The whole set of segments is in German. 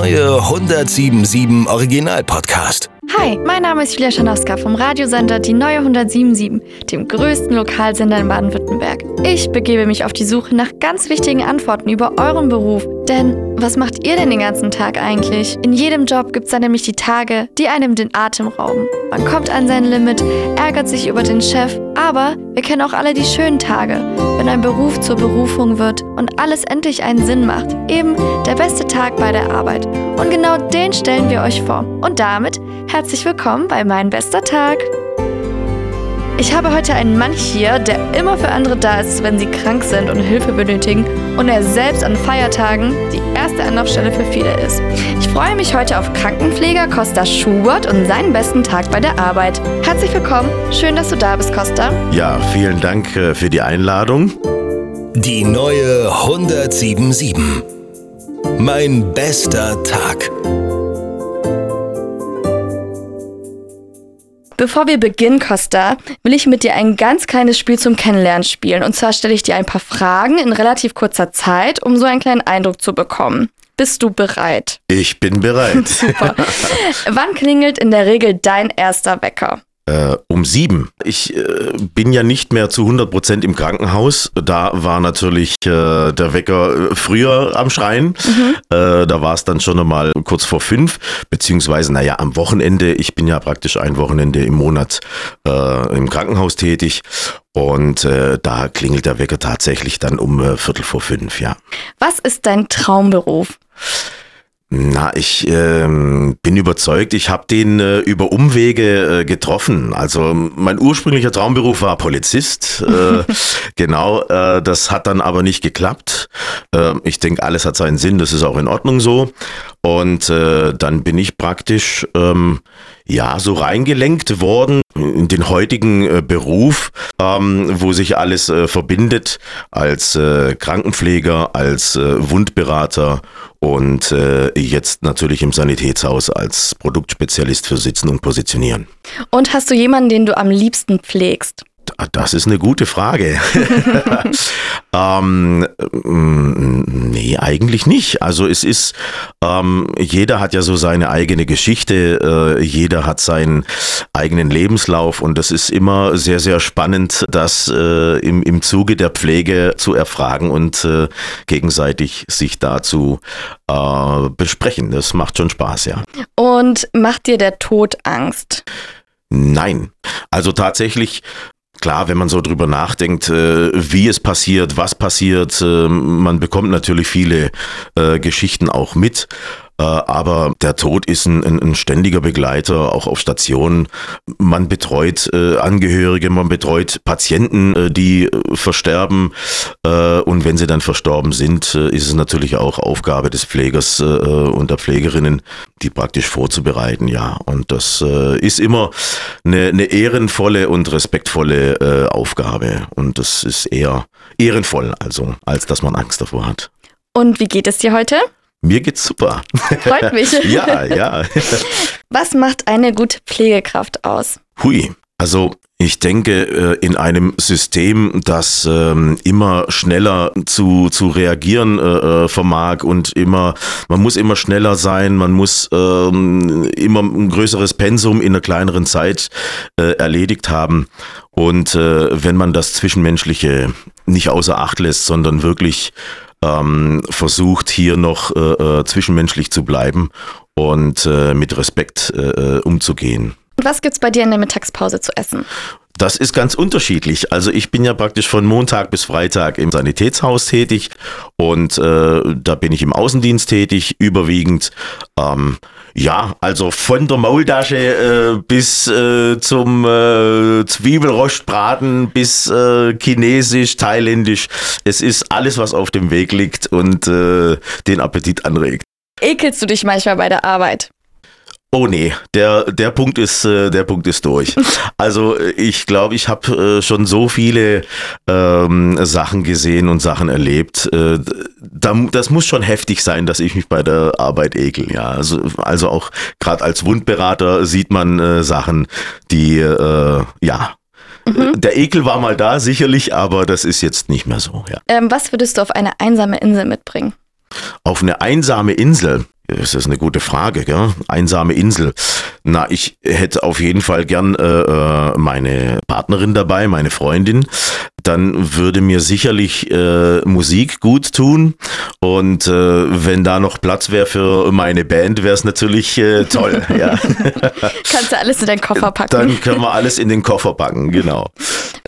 neue 1077 Original Podcast. Hi, mein Name ist Julia Schanowska vom Radiosender Die Neue 1077, dem größten Lokalsender in Baden-Württemberg. Ich begebe mich auf die Suche nach ganz wichtigen Antworten über euren Beruf. Denn was macht ihr denn den ganzen Tag eigentlich? In jedem Job gibt es dann nämlich die Tage, die einem den Atem rauben. Man kommt an sein Limit, ärgert sich über den Chef, aber wir kennen auch alle die schönen Tage, wenn ein Beruf zur Berufung wird und alles endlich einen Sinn macht. Eben der beste Tag bei der Arbeit. Und genau den stellen wir euch vor. Und damit herzlich willkommen bei Mein bester Tag. Ich habe heute einen Mann hier, der immer für andere da ist, wenn sie krank sind und Hilfe benötigen und er selbst an Feiertagen die erste Anlaufstelle für viele ist. Ich freue mich heute auf Krankenpfleger Costa Schubert und seinen besten Tag bei der Arbeit. Herzlich willkommen, schön, dass du da bist, Costa. Ja, vielen Dank äh, für die Einladung. Die neue 1077. Mein bester Tag. Bevor wir beginnen, Costa, will ich mit dir ein ganz kleines Spiel zum Kennenlernen spielen. Und zwar stelle ich dir ein paar Fragen in relativ kurzer Zeit, um so einen kleinen Eindruck zu bekommen. Bist du bereit? Ich bin bereit. Super. Wann klingelt in der Regel dein erster Wecker? Äh, um sieben. Ich äh, bin ja nicht mehr zu 100 Prozent im Krankenhaus. Da war natürlich äh, der Wecker äh, früher am Schreien. Mhm. Äh, da war es dann schon einmal kurz vor fünf, beziehungsweise, naja, am Wochenende. Ich bin ja praktisch ein Wochenende im Monat äh, im Krankenhaus tätig. Und da klingelt der Wecker tatsächlich dann um Viertel vor fünf, ja. Was ist dein Traumberuf? Na, ich ähm, bin überzeugt, ich habe den äh, über Umwege äh, getroffen. Also mein ursprünglicher Traumberuf war Polizist. Äh, genau, äh, das hat dann aber nicht geklappt. Äh, ich denke, alles hat seinen Sinn, das ist auch in Ordnung so. Und äh, dann bin ich praktisch ähm, ja so reingelenkt worden in den heutigen äh, Beruf, ähm, wo sich alles äh, verbindet als äh, Krankenpfleger, als äh, Wundberater und äh, jetzt natürlich im Sanitätshaus als Produktspezialist für Sitzen und Positionieren. Und hast du jemanden, den du am liebsten pflegst? Das ist eine gute Frage. ähm, mm, nee, eigentlich nicht. Also es ist, ähm, jeder hat ja so seine eigene Geschichte, äh, jeder hat seinen eigenen Lebenslauf und das ist immer sehr, sehr spannend, das äh, im, im Zuge der Pflege zu erfragen und äh, gegenseitig sich dazu äh, besprechen. Das macht schon Spaß, ja. Und macht dir der Tod Angst? Nein. Also tatsächlich Klar, wenn man so drüber nachdenkt, äh, wie es passiert, was passiert, äh, man bekommt natürlich viele äh, Geschichten auch mit. Äh, aber der Tod ist ein, ein, ein, ständiger Begleiter, auch auf Stationen. Man betreut äh, Angehörige, man betreut Patienten, äh, die äh, versterben. Äh, und wenn sie dann verstorben sind, äh, ist es natürlich auch Aufgabe des Pflegers und der Pflegerinnen, die praktisch vorzubereiten. Ja, und das ist immer eine, eine ehrenvolle und respektvolle Aufgabe. Und das ist eher ehrenvoll, also, als dass man Angst davor hat. Und wie geht es dir heute? Mir geht's super. Freut mich. ja, ja. Was macht eine gute Pflegekraft aus? Hui. Also ich denke, äh, in einem System, das ähm, immer schneller zu, zu reagieren äh, äh, vermag und immer, man muss immer schneller sein, man muss ähm, immer ein größeres Pensum in einer kleineren Zeit erledigt haben. Und wenn man das Zwischenmenschliche nicht außer Acht lässt, sondern wirklich ähm, versucht hier noch äh, äh, zwischenmenschlich zu bleiben und äh, mit Respekt äh, äh umzugehen. Was gibt's bei dir in der Mittagspause zu essen? Das ist ganz unterschiedlich. Also ich bin ja praktisch von Montag bis Freitag im Sanitätshaus tätig und äh, da bin ich im Außendienst tätig, überwiegend. Ähm, ja, also von der Maultasche äh, bis äh, zum äh, Zwiebelrostbraten bis äh, chinesisch, thailändisch. Es ist alles, was auf dem Weg liegt und äh, den Appetit anregt. Ekelst du dich manchmal bei der Arbeit? Oh nee, der, der Punkt ist, äh, der Punkt ist durch. Also ich glaube, ich habe äh, schon so viele ähm, Sachen gesehen und Sachen erlebt. Äh, da, das muss schon heftig sein, dass ich mich bei der Arbeit ekel. Ja, also, also auch gerade als Wundberater sieht man äh, Sachen, die äh, ja Mhm. Der Ekel war mal da, sicherlich, aber das ist jetzt nicht mehr so. Ja. Ähm, was würdest du auf eine einsame Insel mitbringen? Auf eine einsame Insel. Das ist eine gute Frage, gell? Einsame Insel. Na, ich hätte auf jeden Fall gern äh, äh, meine Partnerin dabei, meine Freundin. Dann würde mir sicherlich äh, Musik gut tun. Und äh, wenn da noch Platz wäre für meine Band, wäre es natürlich äh, toll. ja. Kannst du alles in deinen Koffer packen? Dann können wir alles in den Koffer packen, genau.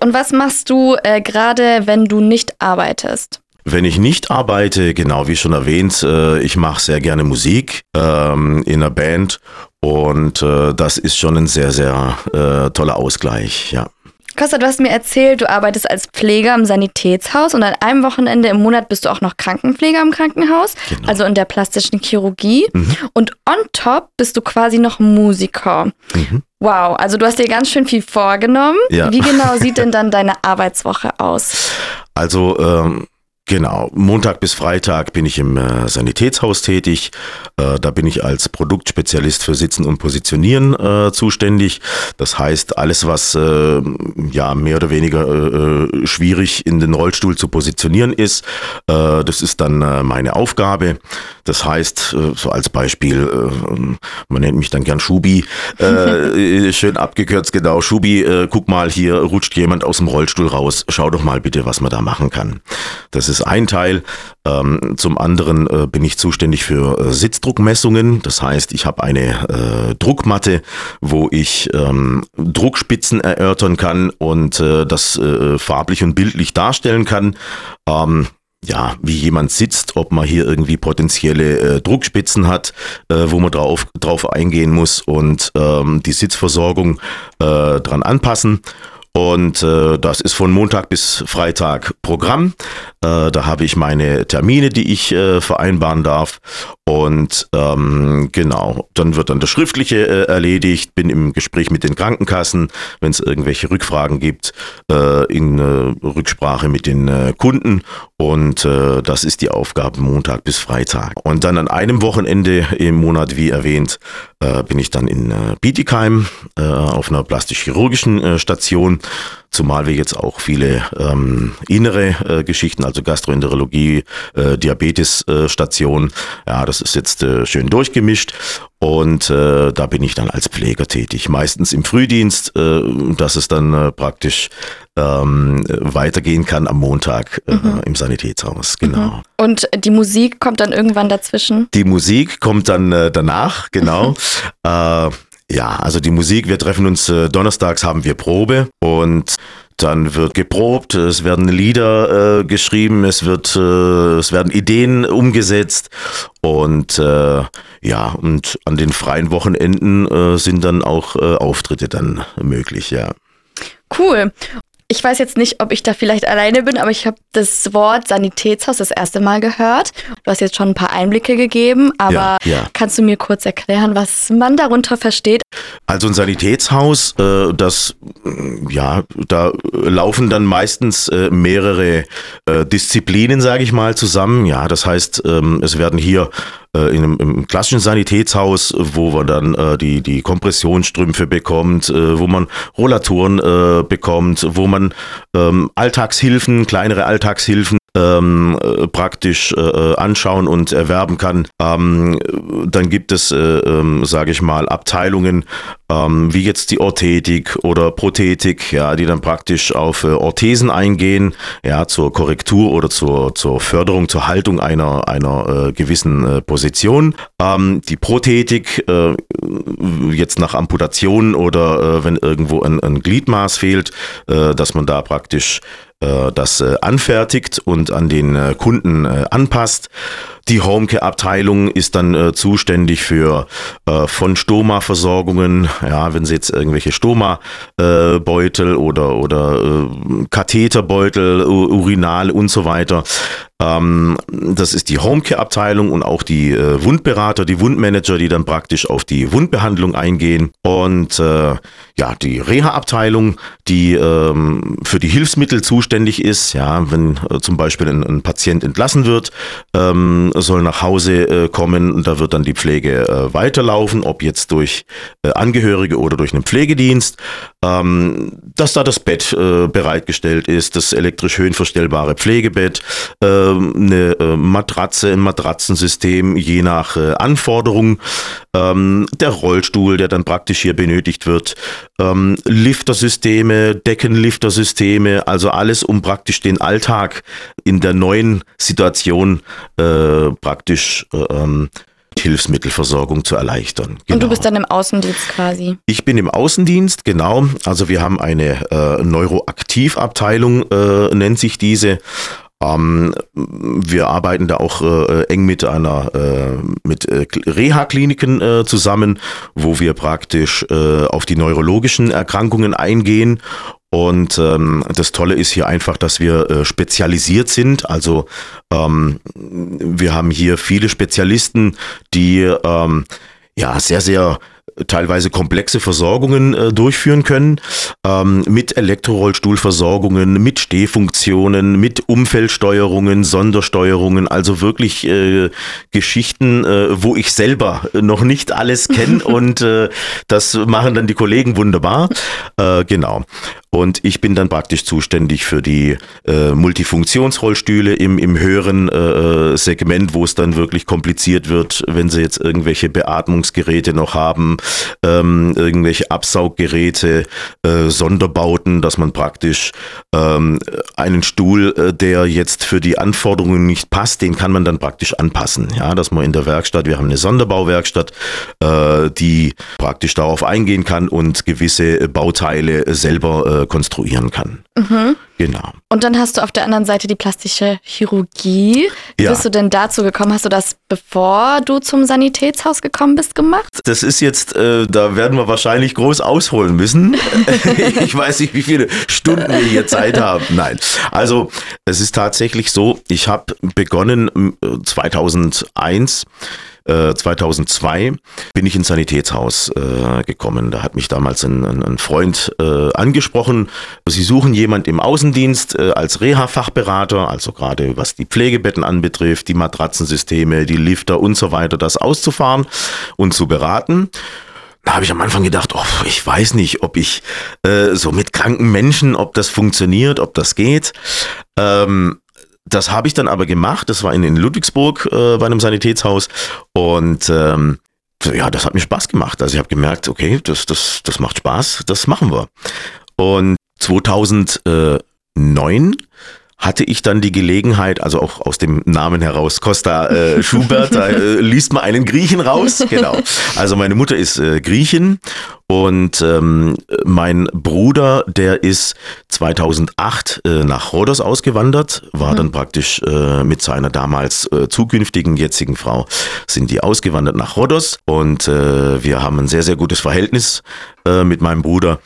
Und was machst du äh, gerade, wenn du nicht arbeitest? Wenn ich nicht arbeite, genau wie schon erwähnt, äh, ich mache sehr gerne Musik ähm, in einer Band und äh, das ist schon ein sehr, sehr äh, toller Ausgleich, ja. Costa, du hast mir erzählt, du arbeitest als Pfleger im Sanitätshaus und an einem Wochenende im Monat bist du auch noch Krankenpfleger im Krankenhaus, Genau. also in der plastischen Chirurgie. Mhm. Und on top bist du quasi noch Musiker. Mhm. Wow, also du hast dir ganz schön viel vorgenommen. Ja. Wie genau sieht denn dann deine Arbeitswoche aus? Also ähm, genau, Montag bis Freitag bin ich im äh, Sanitätshaus tätig. Äh, da bin ich als Produktspezialist für Sitzen und Positionieren äh, zuständig. Das heißt, alles, was äh, ja mehr oder weniger äh, äh, schwierig in den Rollstuhl zu positionieren ist, das ist dann meine Aufgabe. Das heißt, so als Beispiel, man nennt mich dann gern Schubi, schön abgekürzt, genau, Schubi, guck mal, hier rutscht jemand aus dem Rollstuhl raus, schau doch mal bitte, was man da machen kann. Das ist ein Teil. Ähm, zum anderen äh, bin ich zuständig für äh, Sitzdruckmessungen. Das heißt, ich habe eine äh, Druckmatte, wo ich ähm, Druckspitzen erörtern kann und äh, das äh, farblich und bildlich darstellen kann. Ähm, ja, wie jemand sitzt, ob man hier irgendwie potenzielle äh, Druckspitzen hat, äh, wo man drauf, drauf eingehen muss und ähm, die Sitzversorgung äh, dran anpassen. Und äh, das ist von Montag bis Freitag Programm. Äh, da habe ich meine Termine, die ich äh, vereinbaren darf. Und ähm, genau, dann wird dann das Schriftliche äh, erledigt, bin im Gespräch mit den Krankenkassen, wenn es irgendwelche Rückfragen gibt, äh, in äh, Rücksprache mit den äh, Kunden. Und äh, das ist die Aufgabe Montag bis Freitag. Und dann an einem Wochenende im Monat, wie erwähnt, äh, bin ich dann in äh, Bietigheim äh, auf einer plastisch-chirurgischen äh, Station. Zumal wir jetzt auch viele ähm, innere äh, Geschichten, also Gastroenterologie, äh, Diabetes-Station, ja, das ist jetzt äh, schön durchgemischt. Und äh, da bin ich dann als Pfleger tätig, meistens im Frühdienst, äh, dass es dann äh, praktisch ähm, weitergehen kann am Montag äh, im Sanitätshaus. Genau. Und die Musik kommt dann irgendwann dazwischen? Die Musik kommt dann äh, danach, genau. äh, ja, also die Musik, wir treffen uns äh, donnerstags, haben wir Probe und dann wird geprobt, es werden Lieder äh, geschrieben, es wird, äh, es werden Ideen umgesetzt und äh, ja, und an den freien Wochenenden äh, sind dann auch äh, Auftritte dann möglich, ja. Cool. Ich weiß jetzt nicht, ob ich da vielleicht alleine bin, aber ich habe das Wort Sanitätshaus das erste Mal gehört. Du hast jetzt schon ein paar Einblicke gegeben, aber Ja, ja. kannst du mir kurz erklären, was man darunter versteht? Also ein Sanitätshaus, äh, das, mm, ja, da laufen dann meistens äh, mehrere äh, Disziplinen, sage ich mal, zusammen. Ja, das heißt, ähm, es werden hier äh, in einem, im klassischen Sanitätshaus, wo man dann äh, die, die Kompressionsstrümpfe bekommt, äh, wo man Rollatoren äh, bekommt, wo man ähm, Alltagshilfen, kleinere Alltagshilfen ähm, äh, praktisch äh, anschauen und erwerben kann. Ähm, dann gibt es, äh, ähm, sage ich mal, Abteilungen ähm, wie jetzt die Orthetik oder Prothetik, ja, die dann praktisch auf äh, Orthesen eingehen, ja, zur Korrektur oder zur, zur Förderung, zur Haltung einer, einer äh, gewissen äh, Position. Ähm, die Prothetik, äh, jetzt nach Amputation oder äh, wenn irgendwo ein, ein Gliedmaß fehlt, äh, dass man da praktisch äh, das äh, anfertigt und an den äh, Kunden äh, anpasst. Die Homecare-Abteilung ist dann äh, zuständig für äh, von Stoma-Versorgungen, ja, wenn Sie jetzt irgendwelche Stoma-Beutel oder, oder äh, Katheterbeutel, Urinal und so weiter. Ähm, das ist die Homecare-Abteilung und auch die äh, Wundberater, die Wundmanager, die dann praktisch auf die Wundbehandlung eingehen. Und äh, ja, die Reha-Abteilung, die ähm, für die Hilfsmittel zuständig ist, ja, wenn äh, zum Beispiel ein, ein Patient entlassen wird, ähm, soll nach Hause äh, kommen und da wird dann die Pflege äh, weiterlaufen, ob jetzt durch äh, Angehörige oder durch einen Pflegedienst, ähm, dass da das Bett äh, bereitgestellt ist, das elektrisch höhenverstellbare Pflegebett, äh, eine äh, Matratze, ein Matratzensystem, je nach äh, Anforderung, ähm, der Rollstuhl, der dann praktisch hier benötigt wird, ähm, Liftersysteme, Deckenliftersysteme, also alles, um praktisch den Alltag in der neuen Situation äh, praktisch äh, ähm, Hilfsmittelversorgung zu erleichtern. Genau. Und du bist dann im Außendienst quasi? Ich bin im Außendienst, genau. Also wir haben eine äh, Neuroaktivabteilung, äh, nennt sich diese. Ähm, wir arbeiten da auch äh, eng mit einer äh, mit äh, Reha-Kliniken äh, zusammen, wo wir praktisch äh, auf die neurologischen Erkrankungen eingehen und ähm, das Tolle ist hier einfach, dass wir äh, spezialisiert sind. Also ähm, wir haben hier viele Spezialisten, die ähm, ja sehr, sehr teilweise komplexe Versorgungen äh, durchführen können, ähm, mit Elektrorollstuhlversorgungen, mit Stehfunktionen, mit Umfeldsteuerungen, Sondersteuerungen, also wirklich äh, Geschichten, äh, wo ich selber noch nicht alles kenne und äh, das machen dann die Kollegen wunderbar. Äh, genau. Und ich bin dann praktisch zuständig für die äh, Multifunktionsrollstühle im, im höheren Segment, wo es dann wirklich kompliziert wird, wenn sie jetzt irgendwelche Beatmungsgeräte noch haben, ähm, irgendwelche Absauggeräte, äh, Sonderbauten, dass man praktisch ähm, einen Stuhl, äh, der jetzt für die Anforderungen nicht passt, den kann man dann praktisch anpassen. Ja, dass man in der Werkstatt, wir haben eine Sonderbauwerkstatt, äh, die praktisch darauf eingehen kann und gewisse Bauteile selber äh, konstruieren kann. Mhm. Genau. Und dann hast du auf der anderen Seite die plastische Chirurgie. Wie ja. bist du denn dazu gekommen? Hast du das, bevor du zum Sanitätshaus gekommen bist, gemacht? Das ist jetzt, äh, da werden wir wahrscheinlich groß ausholen müssen. ich weiß nicht, wie viele Stunden wir hier Zeit haben. Nein. Also, es ist tatsächlich so, ich habe begonnen 2001 äh, 2002 äh, bin ich ins Sanitätshaus äh, gekommen. Da hat mich damals ein, ein, ein Freund äh, angesprochen. Sie suchen jemand im Außendienst äh, als Reha-Fachberater, also gerade was die Pflegebetten anbetrifft, die Matratzensysteme, die Lifter und so weiter, das auszufahren und zu beraten. Da habe ich am Anfang gedacht, oh, ich weiß nicht, ob ich äh, so mit kranken Menschen, ob das funktioniert, ob das geht. Ähm, das habe ich dann aber gemacht. Das war in, in Ludwigsburg äh, bei einem Sanitätshaus. Und ähm, ja, das hat mir Spaß gemacht. Also ich habe gemerkt, okay, das, das, das macht Spaß, das machen wir. Und 2009 hatte ich dann die Gelegenheit, also auch aus dem Namen heraus, Costa äh, Schubert, da äh, liest man einen Griechen raus. Genau. Also meine Mutter ist äh, Griechin und ähm, mein Bruder, der ist 2008 äh, nach Rhodos ausgewandert, war mhm. dann praktisch äh, mit seiner damals äh, zukünftigen jetzigen Frau, sind die ausgewandert nach Rhodos und äh, wir haben ein sehr, sehr gutes Verhältnis äh, mit meinem Bruder.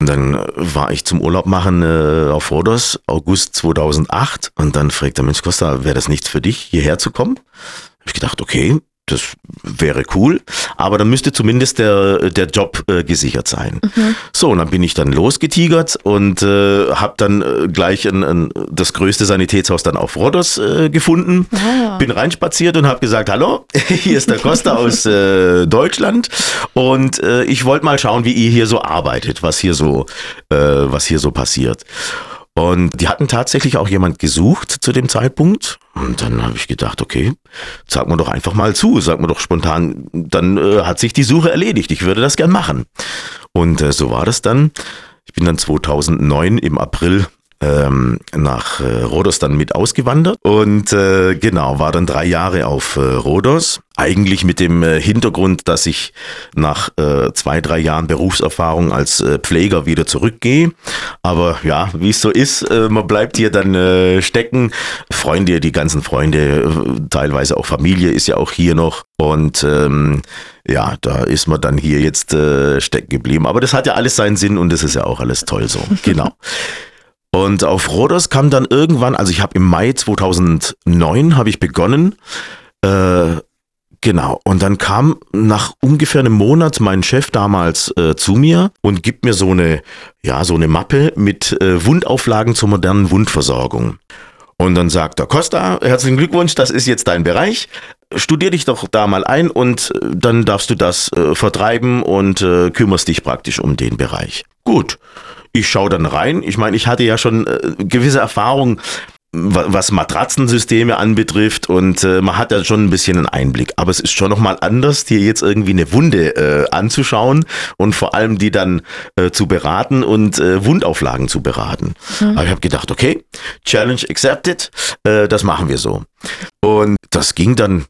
Und dann war ich zum Urlaub machen äh, auf Rhodos, August 2008. Und dann fragt der Mensch Costa, wäre das nichts für dich, hierher zu kommen? Hab ich gedacht, okay, das wäre cool, aber dann müsste zumindest der, der Job äh, gesichert sein. Mhm. So, und dann bin ich dann losgetigert und äh, habe dann äh, gleich ein, ein, das größte Sanitätshaus dann auf Rhodos äh, gefunden. Ah. Bin reinspaziert und habe gesagt, hallo, hier ist der Costa aus äh, Deutschland und äh, ich wollte mal schauen, wie ihr hier so arbeitet, was hier so, äh, was hier so passiert. Und die hatten tatsächlich auch jemand gesucht zu dem Zeitpunkt. Und dann habe ich gedacht, okay, sag mir doch einfach mal zu, sag mir doch spontan, dann äh, hat sich die Suche erledigt. Ich würde das gern machen. Und äh, so war das dann. Ich bin dann 2009 im April ähm, nach äh, Rhodos dann mit ausgewandert und äh, genau, war dann drei Jahre auf äh, Rhodos. Eigentlich mit dem äh, Hintergrund, dass ich nach äh, zwei, drei Jahren Berufserfahrung als äh, Pfleger wieder zurückgehe. Aber ja, wie es so ist, äh, man bleibt hier dann äh, stecken. Freunde, die ganzen Freunde, äh, teilweise auch Familie ist ja auch hier noch. Und ähm, ja, da ist man dann hier jetzt äh, stecken geblieben. Aber das hat ja alles seinen Sinn und das ist ja auch alles toll so. Genau. Und auf Rhodos kam dann irgendwann, also ich habe im Mai 2009 habe ich begonnen, äh, genau. Und dann kam nach ungefähr einem Monat mein Chef damals äh, zu mir und gibt mir so eine, ja, so eine Mappe mit äh, Wundauflagen zur modernen Wundversorgung. Und dann sagt er, Costa, herzlichen Glückwunsch, das ist jetzt dein Bereich. Studier dich doch da mal ein und äh, dann darfst du das äh, vertreiben und äh, kümmerst dich praktisch um den Bereich. Gut. Ich schaue dann rein. Ich meine, ich hatte ja schon äh, gewisse Erfahrungen was Matratzensysteme anbetrifft und äh, man hat ja schon ein bisschen einen Einblick. Aber es ist schon nochmal anders, dir jetzt irgendwie eine Wunde äh, anzuschauen und vor allem die dann äh, zu beraten und äh, Wundauflagen zu beraten. Mhm. Aber ich habe gedacht, okay, Challenge accepted, äh, das machen wir so. Und das ging dann,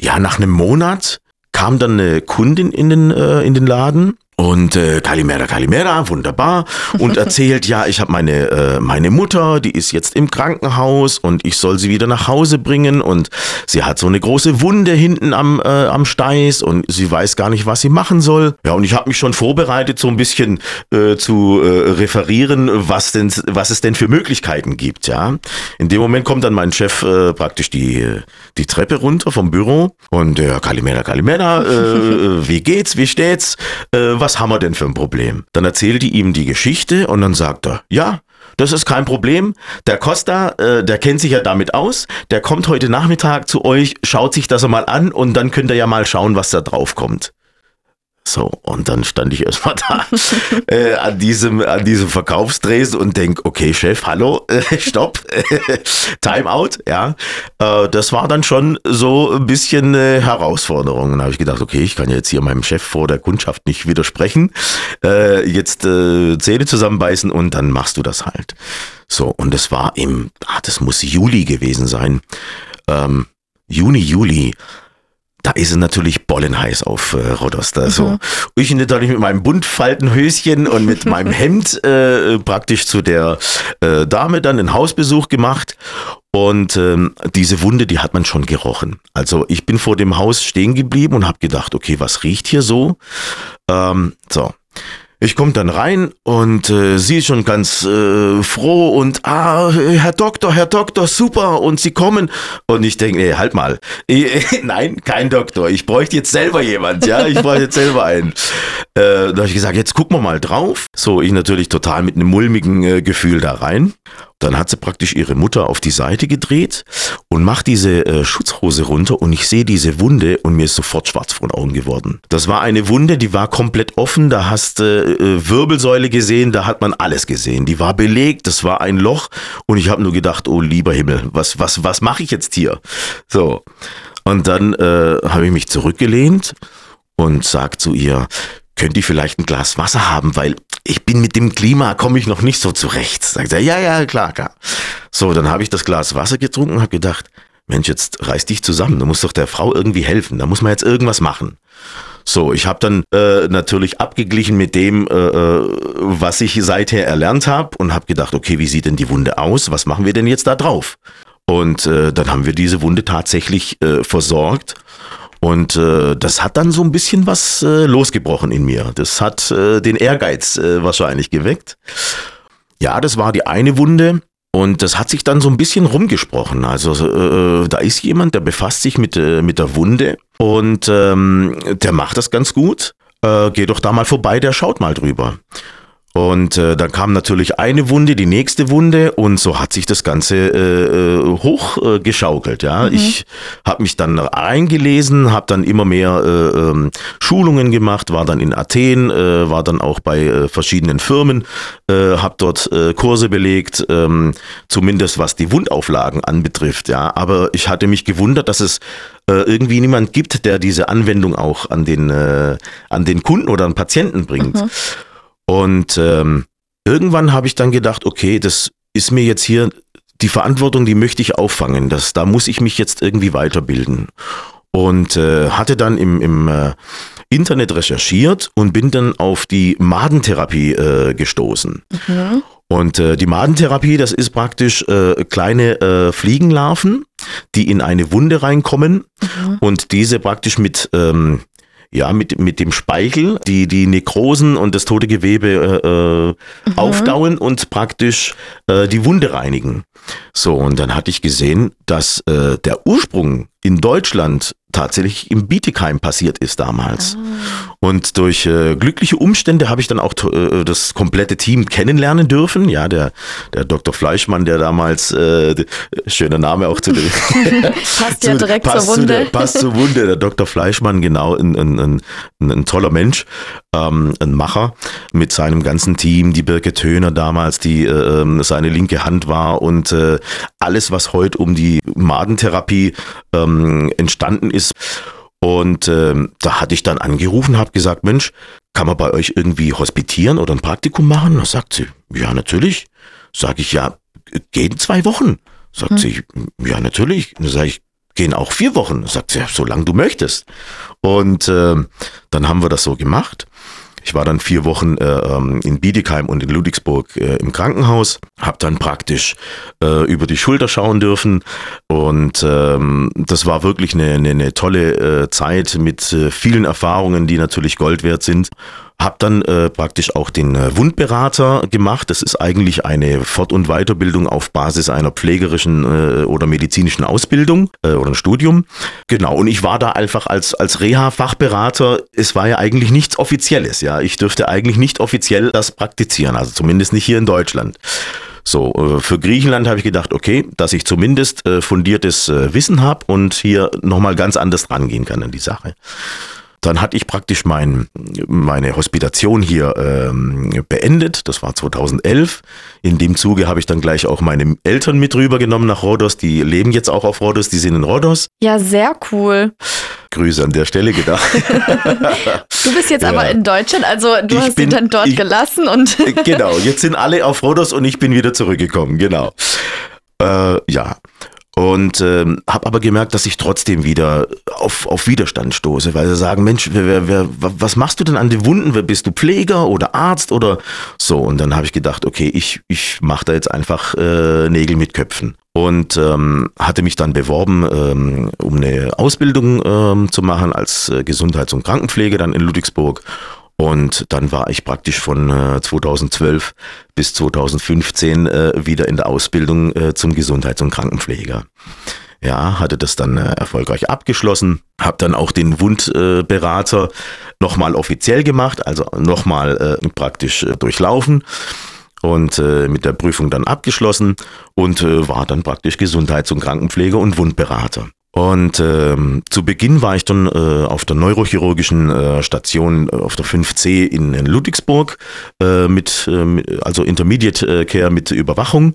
ja, nach einem Monat kam dann eine Kundin in den, äh, in den Laden und äh, Kalimera, Kalimera, wunderbar. Und erzählt, ja, ich habe meine, äh, meine Mutter, die ist jetzt im Krankenhaus und ich soll sie wieder nach Hause bringen. Und sie hat so eine große Wunde hinten am, äh, am Steiß und sie weiß gar nicht, was sie machen soll. Ja, und ich habe mich schon vorbereitet, so ein bisschen äh, zu äh, referieren, was, denn, was es denn für Möglichkeiten gibt. Ja, In dem Moment kommt dann mein Chef äh, praktisch die, die Treppe runter vom Büro und äh, Kalimera, Kalimera, äh, wie geht's, wie steht's, äh, was was haben wir denn für ein Problem? Dann erzählt die ihm die Geschichte und dann sagt er, ja, das ist kein Problem. Der Costa, äh, der kennt sich ja damit aus. Der kommt heute Nachmittag zu euch, schaut sich das mal an und dann könnt ihr ja mal schauen, was da drauf kommt. So, und dann stand ich erstmal da äh, an diesem, an diesem Verkaufsdresen und denk, okay, Chef, hallo, äh, stopp, Timeout, ja. Äh, das war dann schon so ein bisschen äh, Herausforderung. Und habe ich gedacht, okay, ich kann jetzt hier meinem Chef vor der Kundschaft nicht widersprechen. Äh, jetzt äh, Zähne zusammenbeißen und dann machst du das halt. So, und es war im, ah, das muss Juli gewesen sein. Ähm, Juni, Juli da ist es natürlich bollenheiß auf äh, Rodos. Da, so. Mhm. Ich natürlich mit meinem Buntfaltenhöschen und mit meinem Hemd äh, praktisch zu der äh, Dame dann einen Hausbesuch gemacht. Und ähm, diese Wunde, die hat man schon gerochen. Also ich bin vor dem Haus stehen geblieben und habe gedacht, okay, was riecht hier so? Ähm, so, ich komme dann rein und äh, sie ist schon ganz äh, froh und ah, Herr Doktor, Herr Doktor, super und Sie kommen. Und ich denke, nee, halt mal, ich, nein, kein Doktor, ich bräuchte jetzt selber jemand, ja, ich bräuchte jetzt selber einen. Äh, da habe ich gesagt, jetzt gucken wir mal drauf. So, ich natürlich total mit einem mulmigen äh, Gefühl da rein dann hat sie praktisch ihre Mutter auf die Seite gedreht und macht diese äh, Schutzhose runter und ich sehe diese Wunde und mir ist sofort schwarz vor den Augen geworden. Das war eine Wunde, die war komplett offen, da hast äh, äh, Wirbelsäule gesehen, da hat man alles gesehen. Die war belegt, das war ein Loch und ich habe nur gedacht, oh lieber Himmel, was was was mache ich jetzt hier? So. Und dann äh, habe ich mich zurückgelehnt und sag zu ihr, könnt ihr vielleicht ein Glas Wasser haben, weil ich bin mit dem Klima, komme ich noch nicht so zurecht. Sagt er, ja, ja, klar, klar. So, dann habe ich das Glas Wasser getrunken und habe gedacht, Mensch, jetzt reiß dich zusammen, du musst doch der Frau irgendwie helfen, da muss man jetzt irgendwas machen. So, ich habe dann äh, natürlich abgeglichen mit dem, äh, äh was ich seither erlernt habe und habe gedacht, okay, wie sieht denn die Wunde aus? Was machen wir denn jetzt da drauf? Und äh, dann haben wir diese Wunde tatsächlich äh, versorgt und äh, das hat dann so ein bisschen was äh, losgebrochen in mir. Das hat äh, den Ehrgeiz äh, wahrscheinlich geweckt. Ja, das war die eine Wunde. Und das hat sich dann so ein bisschen rumgesprochen. Also äh, da ist jemand, der befasst sich mit, äh, mit der Wunde und ähm, der macht das ganz gut. Äh, geh doch da mal vorbei, der schaut mal drüber. Und äh, dann kam natürlich eine Wunde, die nächste Wunde und so hat sich das Ganze äh, äh hochgeschaukelt. Äh, ja, mhm. ich habe mich dann eingelesen, habe dann immer mehr äh, ähm, Schulungen gemacht, war dann in Athen, äh, war dann auch bei äh, verschiedenen Firmen, äh, habe dort äh, Kurse belegt, äh, zumindest was die Wundauflagen anbetrifft. Ja, aber ich hatte mich gewundert, dass es äh, irgendwie niemand gibt, der diese Anwendung auch an den äh, an den Kunden oder an Patienten bringt. Mhm. Und ähm, irgendwann habe ich dann gedacht, okay, das ist mir jetzt hier die Verantwortung, die möchte ich auffangen. Das, da muss ich mich jetzt irgendwie weiterbilden. Und äh, hatte dann im, im äh, Internet recherchiert und bin dann auf die Madentherapie äh, gestoßen. Mhm. Und äh, die Madentherapie, das ist praktisch äh, kleine äh, Fliegenlarven, die in eine Wunde reinkommen mhm. und diese praktisch mit ähm, ja, mit, mit dem Speichel, die, die Nekrosen und das tote Gewebe äh, mhm. aufdauen und praktisch äh, die Wunde reinigen. So, und dann hatte ich gesehen, dass äh, der Ursprung in Deutschland tatsächlich im Bietigheim passiert ist damals. Ah. Und durch äh, glückliche Umstände habe ich dann auch äh, das komplette Team kennenlernen dürfen. Ja, der, der Dr. Fleischmann, der damals, äh, schöner Name auch zu den. passt ja direkt passt zur Wunde. Zu der, passt zur Wunde. Der Dr. Fleischmann, genau, ein, ein, ein, ein toller Mensch, ähm, ein Macher mit seinem ganzen Team. Die Birke Töner damals, die äh, ähm, seine linke Hand war und äh, alles, was heute um die Madentherapie ähm, entstanden ist. Und ähm, da hatte ich dann angerufen, habe gesagt, Mensch, kann man bei euch irgendwie hospitieren oder ein Praktikum machen? Da sagt sie, ja, natürlich. Sag ich, ja, gehen zwei Wochen. Sagt hm. sie, ja, natürlich. Dann sage ich, gehen auch vier Wochen. Sagt sie, ja, solange du möchtest. Und äh, dann haben wir das so gemacht. Ich war dann vier Wochen äh, ähm, in Bietigheim und in Ludwigsburg äh, im Krankenhaus, habe dann praktisch äh, über die Schulter schauen dürfen und ähm, das war wirklich eine, eine, eine tolle äh, Zeit mit äh, vielen Erfahrungen, die natürlich Gold wert sind. Hab dann äh, praktisch auch den äh, Wundberater gemacht. Das ist eigentlich eine Fort- und Weiterbildung auf Basis einer pflegerischen äh, oder medizinischen Ausbildung äh, oder ein Studium. Genau. Und ich war da einfach als als Reha-Fachberater. Es war ja eigentlich nichts Offizielles. Ja, ich dürfte eigentlich nicht offiziell das praktizieren. Also zumindest nicht hier in Deutschland. So, äh, für Griechenland habe ich gedacht, okay, dass ich zumindest äh, fundiertes äh, Wissen habe und hier nochmal ganz anders rangehen kann an die Sache. Dann hatte ich praktisch mein, meine Hospitation hier ähm, beendet. Das war 2011. In dem Zuge habe ich dann gleich auch meine Eltern mit rübergenommen nach Rhodos. Die leben jetzt auch auf Rhodos, die sind in Rhodos. Ja, sehr cool. Grüße an der Stelle gedacht. du bist jetzt ja. aber in Deutschland, also du ich hast bin, sie dann dort ich, gelassen und. genau, jetzt sind alle auf Rhodos und ich bin wieder zurückgekommen, genau. Äh, ja, und ähm, habe aber gemerkt, dass ich trotzdem wieder auf, auf Widerstand stoße, weil sie sagen, Mensch, wer, wer, was machst du denn an den Wunden? Bist du Pfleger oder Arzt oder so? Und dann habe ich gedacht, okay, ich, ich mache da jetzt einfach äh, Nägel mit Köpfen. Und ähm, hatte mich dann beworben, ähm, um eine Ausbildung ähm, zu machen als äh, Gesundheits- und Krankenpflege dann in Ludwigsburg und dann war ich praktisch von äh, 2012 bis 2015 äh, wieder in der Ausbildung äh, zum Gesundheits- und Krankenpfleger. Ja, hatte das dann äh, erfolgreich abgeschlossen, habe dann auch den Wundberater nochmal offiziell gemacht, also nochmal äh, praktisch äh, durchlaufen und äh, mit der Prüfung dann abgeschlossen und äh, war dann praktisch Gesundheits- und Krankenpfleger und Wundberater. Und ähm, zu Beginn war ich dann äh, auf der neurochirurgischen äh, Station äh, auf der 5C in, in Ludwigsburg äh, mit, äh, also Intermediate äh, Care mit Überwachung.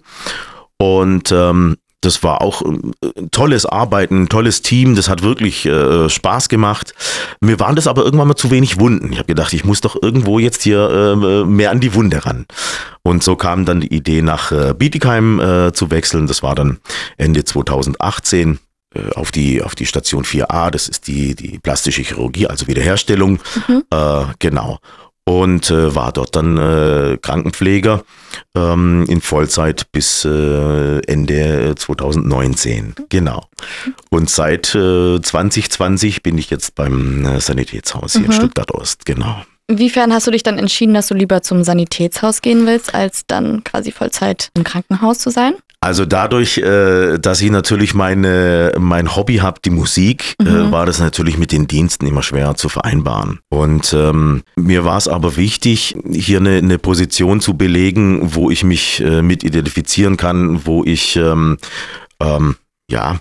Und ähm, das war auch ein äh, tolles Arbeiten, ein tolles Team, das hat wirklich äh, Spaß gemacht. Mir waren das aber irgendwann mal zu wenig Wunden. Ich habe gedacht, ich muss doch irgendwo jetzt hier äh, mehr an die Wunde ran. Und so kam dann die Idee, nach äh, Bietigheim äh, zu wechseln. Das war dann Ende 2018. Äh, auf die, auf die Station 4a, das ist die, die plastische Chirurgie, also Wiederherstellung. Mhm. Äh, genau. Und äh, war dort dann äh, Krankenpfleger ähm, in Vollzeit bis äh, Ende 2019. Genau. Und seit äh, 2020 bin ich jetzt beim äh, Sanitätshaus hier mhm. in Stuttgart Ost. Genau. Inwiefern hast du dich dann entschieden, dass du lieber zum Sanitätshaus gehen willst, als dann quasi Vollzeit im Krankenhaus zu sein? Also dadurch, äh, dass ich natürlich meine, mein Hobby habe, die Musik, äh, mhm. war das natürlich mit den Diensten immer schwer zu vereinbaren. Und ähm, mir war es aber wichtig, hier eine, eine Position zu belegen, wo ich mich äh, mit identifizieren kann, wo ich ähm, ähm, ja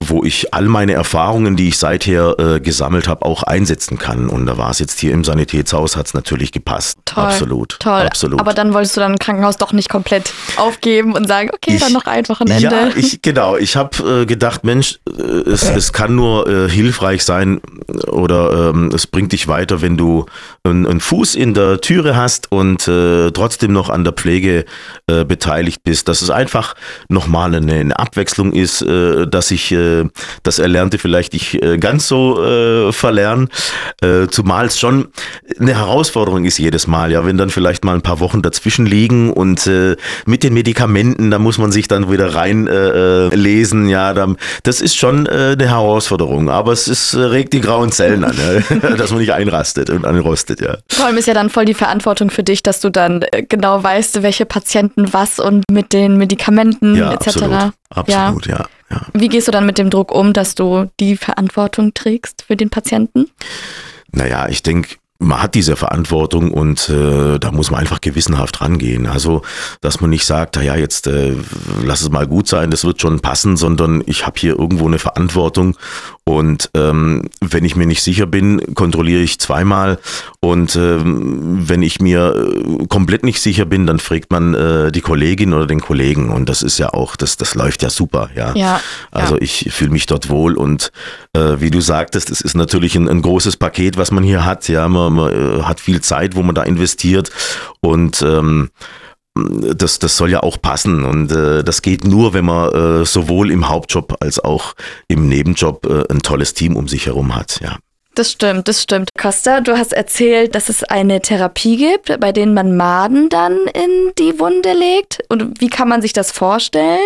wo ich all meine Erfahrungen, die ich seither äh, gesammelt habe, auch einsetzen kann. Und da war es jetzt hier im Sanitätshaus, hat es natürlich gepasst. Toll, absolut. Toll. Absolut. Aber dann wolltest du dann Krankenhaus doch nicht komplett aufgeben und sagen, okay, ich, dann noch einfach ein Ende. Ja, ich, genau. Ich habe äh, gedacht, Mensch, äh, es, es kann nur äh, hilfreich sein oder ähm, es bringt dich weiter, wenn du einen Fuß in der Türe hast und äh, trotzdem noch an der Pflege äh, beteiligt bist. Dass es einfach nochmal eine, eine Abwechslung ist, äh, dass ich äh, äh, das Erlernte vielleicht nicht äh, ganz so äh, verlernen. Äh, zumal es schon eine Herausforderung ist jedes Mal, ja, wenn dann vielleicht mal ein paar Wochen dazwischen liegen und äh, mit den Medikamenten, da muss man sich dann wieder reinlesen, äh, lesen, ja, dann, das ist schon äh, eine Herausforderung, aber es ist, äh, regt die blauen Zellen an, ja? dass man nicht einrastet und anrostet, ja. Vor allem ist ja dann voll die Verantwortung für dich, dass du dann äh, genau weißt, welche Patienten was und mit den Medikamenten Ja, etc. absolut. Absolut, ja. ja. Wie gehst du dann mit dem Druck um, dass du die Verantwortung trägst für den Patienten? Naja, ich denke, man hat diese Verantwortung und äh, da muss man einfach gewissenhaft rangehen. Also, dass man nicht sagt, naja, jetzt äh, lass es mal gut sein, das wird schon passen, sondern ich habe hier irgendwo eine Verantwortung und ähm, wenn ich mir nicht sicher bin, kontrolliere ich zweimal und ähm, wenn ich mir äh, komplett nicht sicher bin, dann fragt man äh, die Kollegin oder den Kollegen und das ist ja auch, das, das läuft ja super, ja. Ja, Also ja. ich fühle mich dort wohl und äh, wie du sagtest, es ist natürlich ein, ein großes Paket, was man hier hat. Ja, man, man äh, hat viel Zeit, wo man da investiert und ähm, das, das soll ja auch passen und äh, das geht nur, wenn man äh, sowohl im Hauptjob als auch im Nebenjob äh, ein tolles Team um sich herum hat. Ja. Das stimmt, das stimmt. Costa, du hast erzählt, dass es eine Therapie gibt, bei denen man Maden dann in die Wunde legt. Und wie kann man sich das vorstellen?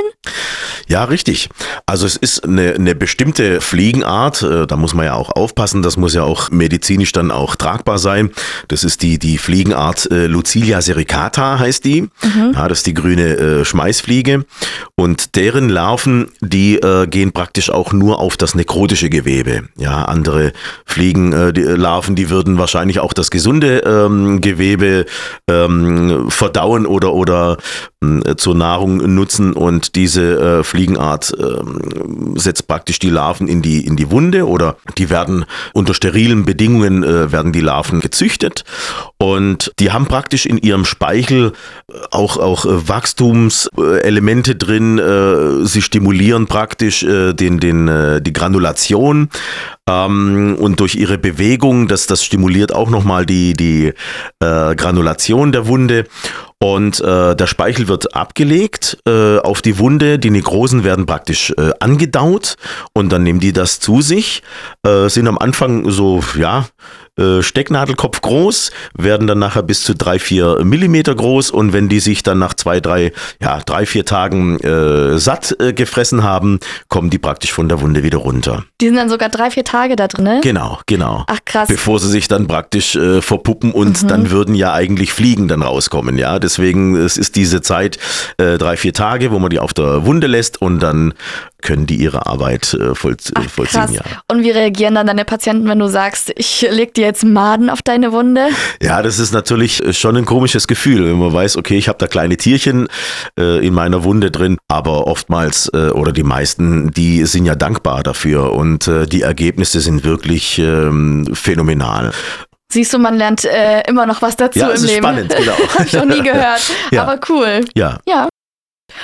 Ja, richtig. Also es ist eine, eine bestimmte Fliegenart, äh, da muss man ja auch aufpassen, das muss ja auch medizinisch dann auch tragbar sein. Das ist die, die Fliegenart äh, Lucilia sericata heißt die. Ja, das ist die grüne äh, Schmeißfliege. Und deren Larven, die äh, gehen praktisch auch nur auf das nekrotische Gewebe. Ja, andere Fliegen, äh, die Larven, die würden wahrscheinlich auch das gesunde ähm, Gewebe ähm, verdauen oder, oder äh, zur Nahrung nutzen. Und diese äh, Fliegenart ähm, setzt praktisch die Larven in die, in die Wunde oder die werden unter sterilen Bedingungen äh, werden die Larven gezüchtet. Und die haben praktisch in ihrem Speichel äh, auch, auch äh, Wachstumselemente drin, äh, sie stimulieren praktisch äh, den, den, äh, die Granulation ähm, und durch ihre Bewegung, das, das stimuliert auch nochmal die, die äh, Granulation der Wunde. Und äh, der Speichel wird abgelegt äh, auf die Wunde, die Nekrosen werden praktisch äh, angedaut und dann nehmen die das zu sich, äh, sind am Anfang so, ja, äh, Stecknadelkopf groß, werden dann nachher bis zu drei, vier Millimeter groß und wenn die sich dann nach zwei, drei, ja, drei, vier Tagen äh, satt äh, gefressen haben, kommen die praktisch von der Wunde wieder runter. Die sind dann sogar drei, vier Tage da drin. Genau, genau. Ach krass. Bevor sie sich dann praktisch äh, verpuppen und dann würden ja eigentlich Fliegen dann rauskommen, ja. Deswegen, es ist diese Zeit, äh, drei, vier Tage, wo man die auf der Wunde lässt und dann können die ihre Arbeit äh, voll, Ach, vollziehen, krass. ja. Und wie reagieren dann deine Patienten, wenn du sagst, ich leg dir jetzt Maden auf deine Wunde? Ja, das ist natürlich schon ein komisches Gefühl, wenn man weiß, okay, ich habe da kleine Tierchen äh, in meiner Wunde drin, aber oftmals äh, oder die meisten, die sind ja dankbar dafür und äh, die Ergebnisse sind wirklich ähm, phänomenal. Siehst du, man lernt äh, immer noch was dazu Ja, im Leben. spannend, genau. Hab ich noch nie gehört. Ja. Aber cool. Ja, Ja.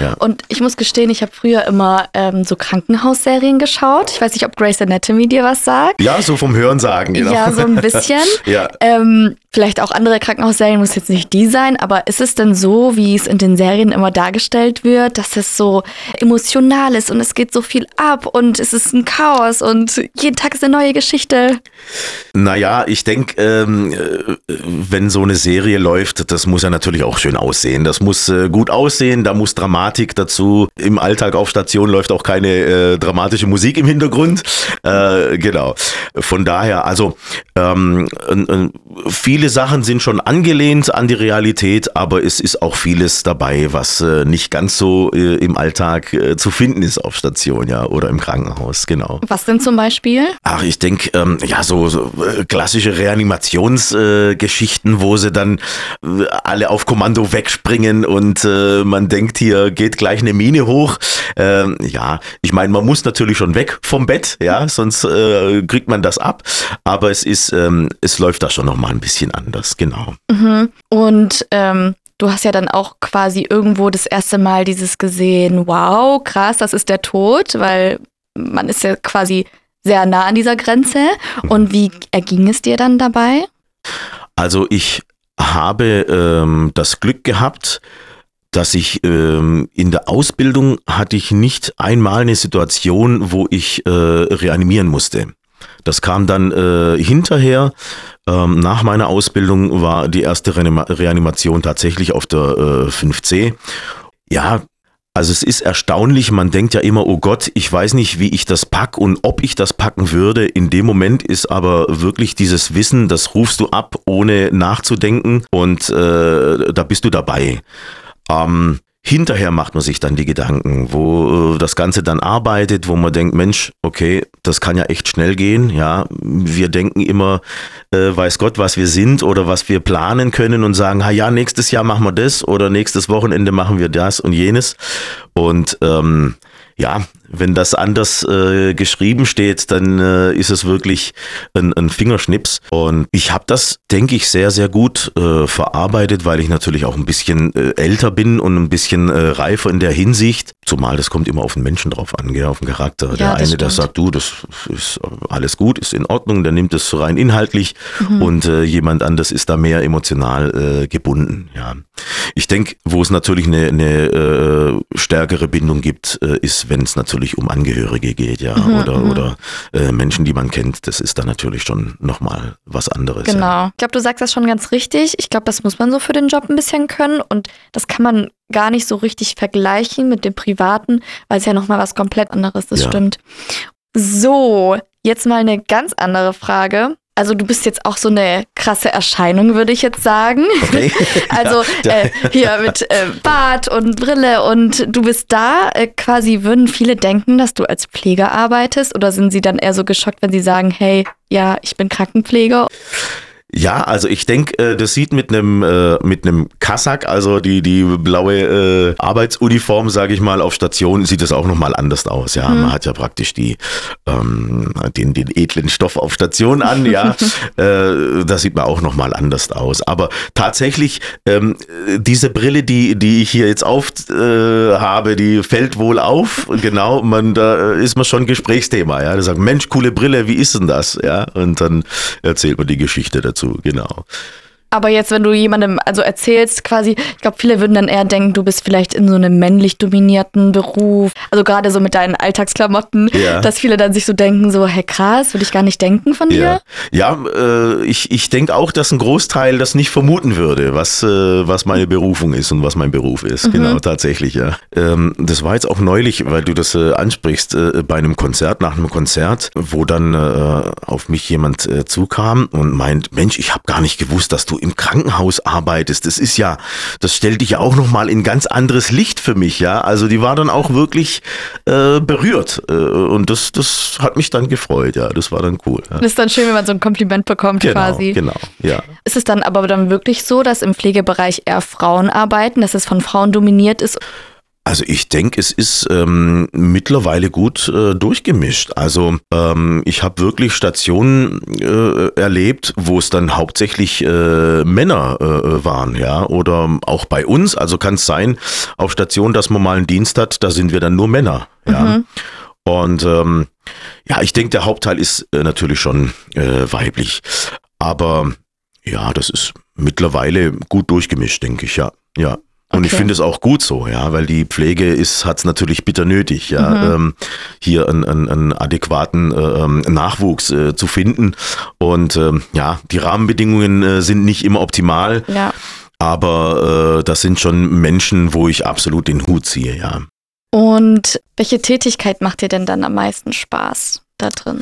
Ja. Und ich muss gestehen, ich habe früher immer ähm, so Krankenhausserien geschaut. Ich weiß nicht, ob Grey's Anatomy dir was sagt. ja, so vom Hören sagen, genau. Ja, so ein bisschen. ja. Ähm, vielleicht auch andere Krankenhausserien, muss jetzt nicht die sein, aber ist es denn so, wie es in den Serien immer dargestellt wird, dass es so emotional ist und es geht so viel ab und es ist ein Chaos und jeden Tag ist eine neue Geschichte? Naja, ich denke, ähm, äh, wenn so eine Serie läuft, das muss ja natürlich auch schön aussehen. Das muss äh, gut aussehen, da muss Dramatik dazu. Im Alltag auf Station läuft auch keine äh, dramatische Musik im Hintergrund. Äh, genau. Von daher, also ähm, äh, äh, viele Sachen sind schon angelehnt an die Realität, aber es ist auch vieles dabei, was äh, nicht ganz so äh, im Alltag äh, zu finden ist auf Station, ja, oder im Krankenhaus, genau. Was denn zum Beispiel? Ach, ich denke, ähm, ja, so, so äh, klassische Reanimationsgeschichten, Geschichten, wo sie dann alle auf Kommando wegspringen und man denkt, hier geht gleich eine Mine hoch. Ähm, ja, ich meine, man muss natürlich schon weg vom Bett, ja, sonst äh, kriegt man das ab. Aber es ist, ähm, es läuft da schon noch mal ein bisschen anders, genau. Mhm. Und ähm, du hast ja dann auch quasi irgendwo das erste Mal dieses gesehen, wow, krass, das ist der Tod, weil man ist ja quasi sehr nah an dieser Grenze. Und wie erging es dir dann dabei? Also ich habe ähm, das Glück gehabt, dass ich ähm, in der Ausbildung hatte ich nicht einmal eine Situation, wo ich äh, reanimieren musste. Das kam dann äh, hinterher. Ähm, nach meiner Ausbildung war die erste Reanima Reanimation tatsächlich auf der äh, 5C. Ja, Also es ist erstaunlich, man denkt ja immer, oh Gott, ich weiß nicht, wie ich das pack und ob ich das packen würde. In dem Moment ist aber wirklich dieses Wissen, das rufst du ab, ohne nachzudenken und äh, da bist du dabei. Ähm, Hinterher macht man sich dann die Gedanken, wo äh, das Ganze dann arbeitet, wo man denkt, Mensch, okay, das kann ja echt schnell gehen. Ja, wir denken immer, äh, weiß Gott, was wir sind oder was wir planen können und sagen, ha ja, nächstes Jahr machen wir das oder nächstes Wochenende machen wir das und jenes. Und ähm, ja, wenn das anders äh, geschrieben steht, dann äh, ist es wirklich ein, ein Fingerschnips. Und ich habe das, denke ich, sehr, sehr gut äh, verarbeitet, weil ich natürlich auch ein bisschen äh, älter bin und ein bisschen äh, reifer in der Hinsicht. Zumal das kommt immer auf den Menschen drauf an, gell, auf den Charakter. Ja, der eine, der sagt, du, das ist alles gut, ist in Ordnung, der nimmt es rein inhaltlich mhm. und äh, jemand anders ist da mehr emotional äh, gebunden. Ja. Ich denke, wo es natürlich eine, eine äh, stärkere Bindung gibt, äh, ist, wenn es natürlich um Angehörige geht, ja, mhm, oder, mhm. oder äh, Menschen, die man kennt. Das ist dann natürlich schon nochmal was anderes. Genau. Ja. Ich glaube, du sagst das schon ganz richtig. Ich glaube, das muss man so für den Job ein bisschen können und das kann man gar nicht so richtig vergleichen mit dem Privaten, weil es ja nochmal was komplett anderes, das ja. stimmt. So, jetzt mal eine ganz andere Frage. Also du bist jetzt auch so eine krasse Erscheinung, würde ich jetzt sagen. Okay. also äh, hier mit äh, Bart und Brille und du bist da. Äh, quasi würden viele denken, dass du als Pfleger arbeitest oder sind sie dann eher so geschockt, wenn sie sagen, hey, ja, ich bin Krankenpfleger? Ja, also ich denke, äh, das sieht mit einem äh, mit einem Kassak, also die die blaue äh, Arbeitsuniform, sage ich mal, auf Station sieht es auch noch mal anders aus. Ja, mhm. man hat ja praktisch die ähm, den den edlen Stoff auf Station an. Ja, äh, das sieht man auch noch mal anders aus. Aber tatsächlich ähm, diese Brille, die die ich hier jetzt auf äh, habe, die fällt wohl auf. Genau, man da ist man schon Gesprächsthema. Ja, da sagt Mensch, coole Brille, wie ist denn das? Ja, und dann erzählt man die Geschichte dazu dazu, genau. Aber jetzt, wenn du jemandem also erzählst, quasi, ich glaube, viele würden dann eher denken, du bist vielleicht in so einem männlich dominierten Beruf. Also gerade so mit deinen Alltagsklamotten, ja. dass viele dann sich so denken, so, hey krass, würde ich gar nicht denken von dir. Ja, ja äh, ich, ich denke auch, dass ein Großteil das nicht vermuten würde, was, äh, was meine Berufung ist und was mein Beruf ist. Mhm. Genau, tatsächlich, ja. Ähm, das war jetzt auch neulich, weil du das äh, ansprichst, äh, bei einem Konzert, nach einem Konzert, wo dann äh, auf mich jemand äh, zukam und meint, Mensch, ich habe gar nicht gewusst, dass du im Krankenhaus arbeitest, das ist ja, das stellt dich ja auch nochmal in ganz anderes Licht für mich, ja. Also die war dann auch wirklich äh, berührt. Äh, und das, das hat mich dann gefreut, ja. Das war dann cool. Ja. Das ist dann schön, wenn man so ein Kompliment bekommt genau, quasi. Genau, ja. Ist es dann aber dann wirklich so, dass im Pflegebereich eher Frauen arbeiten, dass es von Frauen dominiert ist? Also ich denke, es ist ähm, mittlerweile gut äh, durchgemischt. Also ähm, ich habe wirklich Stationen äh, erlebt, wo es dann hauptsächlich äh, Männer äh, waren, ja, oder auch bei uns. Also kann es sein auf Station, dass man mal einen Dienst hat, da sind wir dann nur Männer, ja. Mhm. Und ähm, ja, ich denke, der Hauptteil ist äh, natürlich schon äh, weiblich, aber ja, das ist mittlerweile gut durchgemischt, denke ich, ja, ja. Und okay. ich finde es auch gut so, ja, weil die Pflege ist, hat es natürlich bitter nötig, ja, mhm. ähm, hier einen, einen, einen adäquaten äh, ähm, Nachwuchs äh, zu finden. Und ähm, ja, die Rahmenbedingungen äh, sind nicht immer optimal. Ja. Aber äh, das sind schon Menschen, wo ich absolut den Hut ziehe, ja. Und welche Tätigkeit macht dir denn dann am meisten Spaß? Da drin?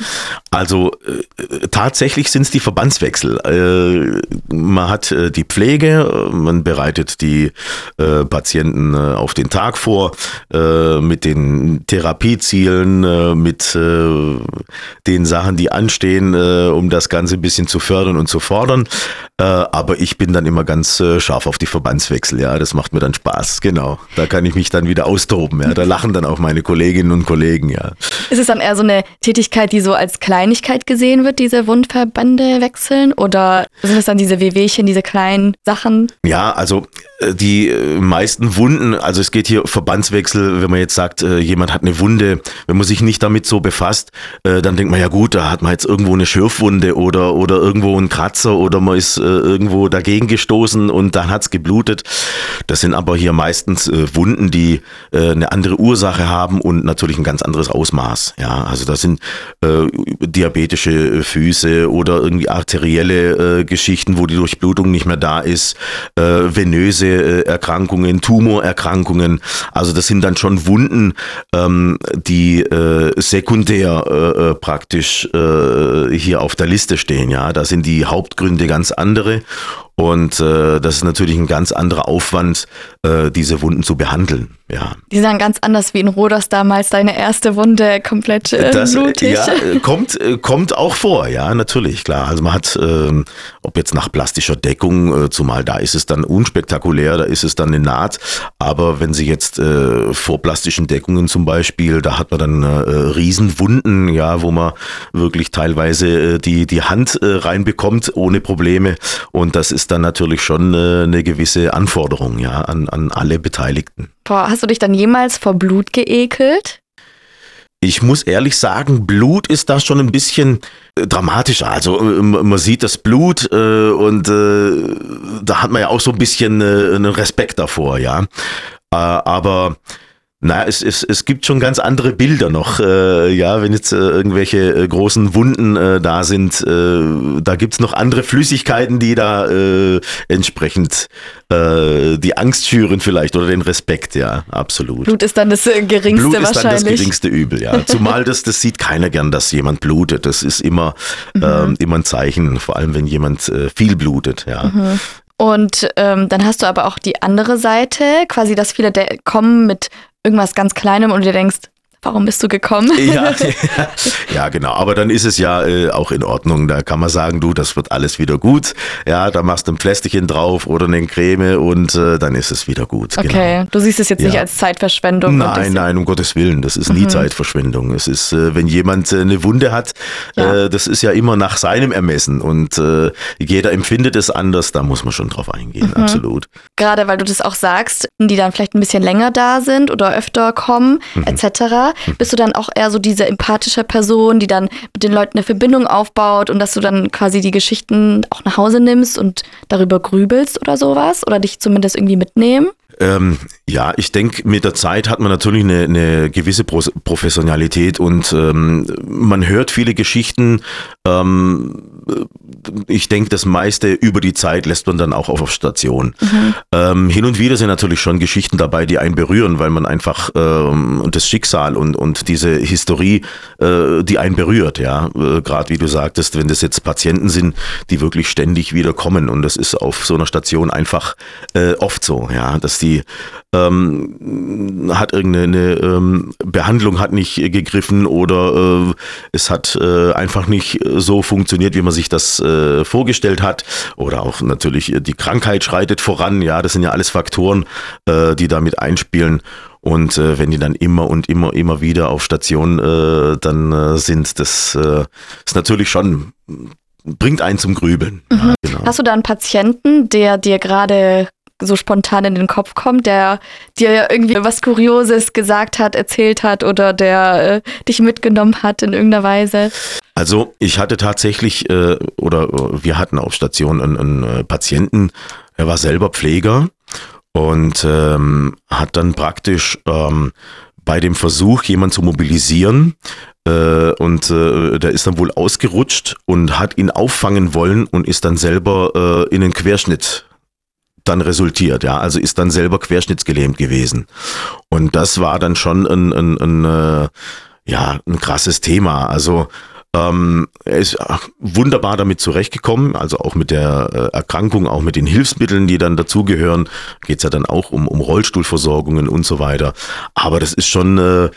Also äh, tatsächlich sind es die Verbandswechsel. Äh, man hat äh, die Pflege, man bereitet die äh, Patienten äh, auf den Tag vor äh, mit den Therapiezielen, mit den Sachen, die anstehen, um das Ganze ein bisschen zu fördern und zu fordern. aber ich bin dann immer ganz scharf auf die Verbandswechsel. Ja, das macht mir dann Spaß. Genau, da kann ich mich dann wieder austoben. Ja, da lachen dann auch meine Kolleginnen und Kollegen. Ja. Ist es dann eher so eine Tätigkeit Tätigkeit, die so als Kleinigkeit gesehen wird, diese Wundverbände wechseln? Oder sind es dann diese Wehwehchen, diese kleinen Sachen? Ja, also äh, die äh, meisten Wunden, also es geht hier Verbandswechsel, wenn man jetzt sagt, äh, jemand hat eine Wunde, wenn man sich nicht damit so befasst, dann denkt man ja gut, da hat man jetzt irgendwo eine Schürfwunde oder, oder irgendwo einen Kratzer oder man ist irgendwo dagegen gestoßen und dann hat es geblutet. Das sind aber hier meistens Wunden, die eine andere Ursache haben und natürlich ein ganz anderes Ausmaß. Ja, also da sind äh, diabetische Füße oder irgendwie arterielle äh, Geschichten, wo die Durchblutung nicht mehr da ist, äh, venöse äh, Erkrankungen, Tumorerkrankungen. Also das sind dann schon Wunden, ähm, die äh, sekundär praktisch hier auf der Liste stehen. Ja, da sind die Hauptgründe ganz andere und äh, das ist natürlich ein ganz anderer Aufwand, äh, diese Wunden zu behandeln. Ja. Die sind ganz anders wie in Rodos damals, deine erste Wunde komplett äh, das, blutig. Ja, äh, kommt, äh, kommt auch vor, ja, natürlich, klar. Also man hat, ähm, ob jetzt nach plastischer Deckung, äh, zumal da ist es dann unspektakulär, da ist es dann eine Naht. Aber wenn Sie jetzt äh, vor plastischen Deckungen zum Beispiel, da hat man dann äh, Riesenwunden, ja, wo man wirklich teilweise äh, die, die Hand äh, reinbekommt ohne Probleme. Und das ist dann natürlich schon äh, eine gewisse Anforderung, ja, an, an alle Beteiligten. Hast du dich dann jemals vor Blut geekelt? Ich muss ehrlich sagen, Blut ist da schon ein bisschen äh, dramatischer. Also äh, man sieht das Blut äh, und äh, da hat man ja auch so ein bisschen äh, einen Respekt davor, ja. Äh, aber na, es, es, es gibt schon ganz andere Bilder noch. Äh, ja, wenn jetzt äh, irgendwelche äh, großen Wunden äh, da sind, äh, da gibt's noch andere Flüssigkeiten, die da äh, entsprechend äh, die Angst schüren vielleicht oder den Respekt, ja, absolut. Blut ist dann das äh, geringste Blut ist dann das wahrscheinlich. geringste Übel, ja. Zumal das, das sieht keiner gern, dass jemand blutet. Das ist immer, Mhm. ähm, immer ein Zeichen, vor allem wenn jemand äh, viel blutet, ja. Mhm. Und ähm, dann hast du aber auch die andere Seite, quasi, dass viele kommen mit irgendwas ganz Kleinem und dir denkst, warum bist du gekommen? Ja, ja, genau. Aber dann ist es ja äh, auch in Ordnung. Da kann man sagen, du, das wird alles wieder gut. Ja, da machst du ein Pflästerchen drauf oder eine Creme und äh, dann ist es wieder gut. Okay, du siehst es jetzt nicht Ja. als Zeitverschwendung. Nein, nein, um Gottes Willen, das ist nie Mhm. Zeitverschwendung. Es ist, äh, wenn jemand äh, eine Wunde hat, Ja. äh, das ist ja immer nach seinem Ermessen und äh, jeder empfindet es anders, da muss man schon drauf eingehen, Mhm. absolut. Gerade weil du das auch sagst, die dann vielleicht ein bisschen länger da sind oder öfter kommen, Mhm. etc., bist du dann auch eher so diese empathische Person, die dann mit den Leuten eine Verbindung aufbaut und dass du dann quasi die Geschichten auch nach Hause nimmst und darüber grübelst oder sowas oder dich zumindest irgendwie mitnehmen? Ähm, ja, ich denke, mit der Zeit hat man natürlich eine, eine gewisse Pro Professionalität und ähm, man hört viele Geschichten. Ähm, ich denke, das meiste über die Zeit lässt man dann auch auf Station. Ähm, hin und wieder sind natürlich schon Geschichten dabei, die einen berühren, weil man einfach ähm, das Schicksal und, und diese Historie, äh, die einen berührt, ja. Äh, Gerade wie du sagtest, wenn das jetzt Patienten sind, die wirklich ständig wieder kommen und das ist auf so einer Station einfach äh, oft so, ja, dass die ähm, hat irgendeine ähm, Behandlung hat nicht gegriffen oder äh, es hat äh, einfach nicht so funktioniert, wie man sich das äh, vorgestellt hat oder auch natürlich äh, die Krankheit schreitet voran, ja, das sind ja alles Faktoren, äh, die damit einspielen. Und äh, wenn die dann immer und immer, immer wieder auf Station äh, dann äh, sind, das äh, ist natürlich schon, bringt einen zum Grübeln. Ja, genau. Hast du da einen Patienten, der dir gerade so spontan in den Kopf kommt, der dir irgendwie was Kurioses gesagt hat, erzählt hat oder der äh, dich mitgenommen hat in irgendeiner Weise? Also ich hatte tatsächlich, äh, oder äh, wir hatten auf Station einen, einen äh, Patienten, er war selber Pfleger und ähm, hat dann praktisch ähm, bei dem Versuch, jemanden zu mobilisieren, äh, und äh, der ist dann wohl ausgerutscht und hat ihn auffangen wollen und ist dann selber äh, in einen Querschnitt dann resultiert, ja, also ist dann selber querschnittsgelähmt gewesen. Und das war dann schon ein, ein, ein äh, ja, ein krasses Thema. Also ähm, er ist wunderbar damit zurechtgekommen, also auch mit der äh, Erkrankung, auch mit den Hilfsmitteln, die dann dazugehören. Geht es ja dann auch um, um Rollstuhlversorgungen und so weiter. Aber das ist schon, äh,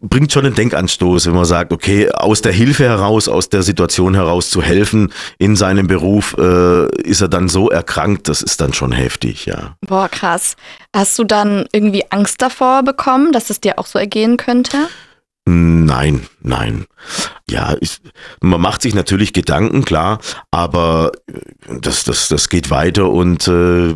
bringt schon einen Denkanstoß, wenn man sagt, okay, aus der Hilfe heraus, aus der Situation heraus zu helfen in seinem Beruf, äh, ist er dann so erkrankt, das ist dann schon heftig, ja. Boah, krass. Hast du dann irgendwie Angst davor bekommen, dass es dir auch so ergehen könnte? Nein, nein. Ja, ich, man macht sich natürlich Gedanken, klar, aber äh, das, das, das geht weiter und äh,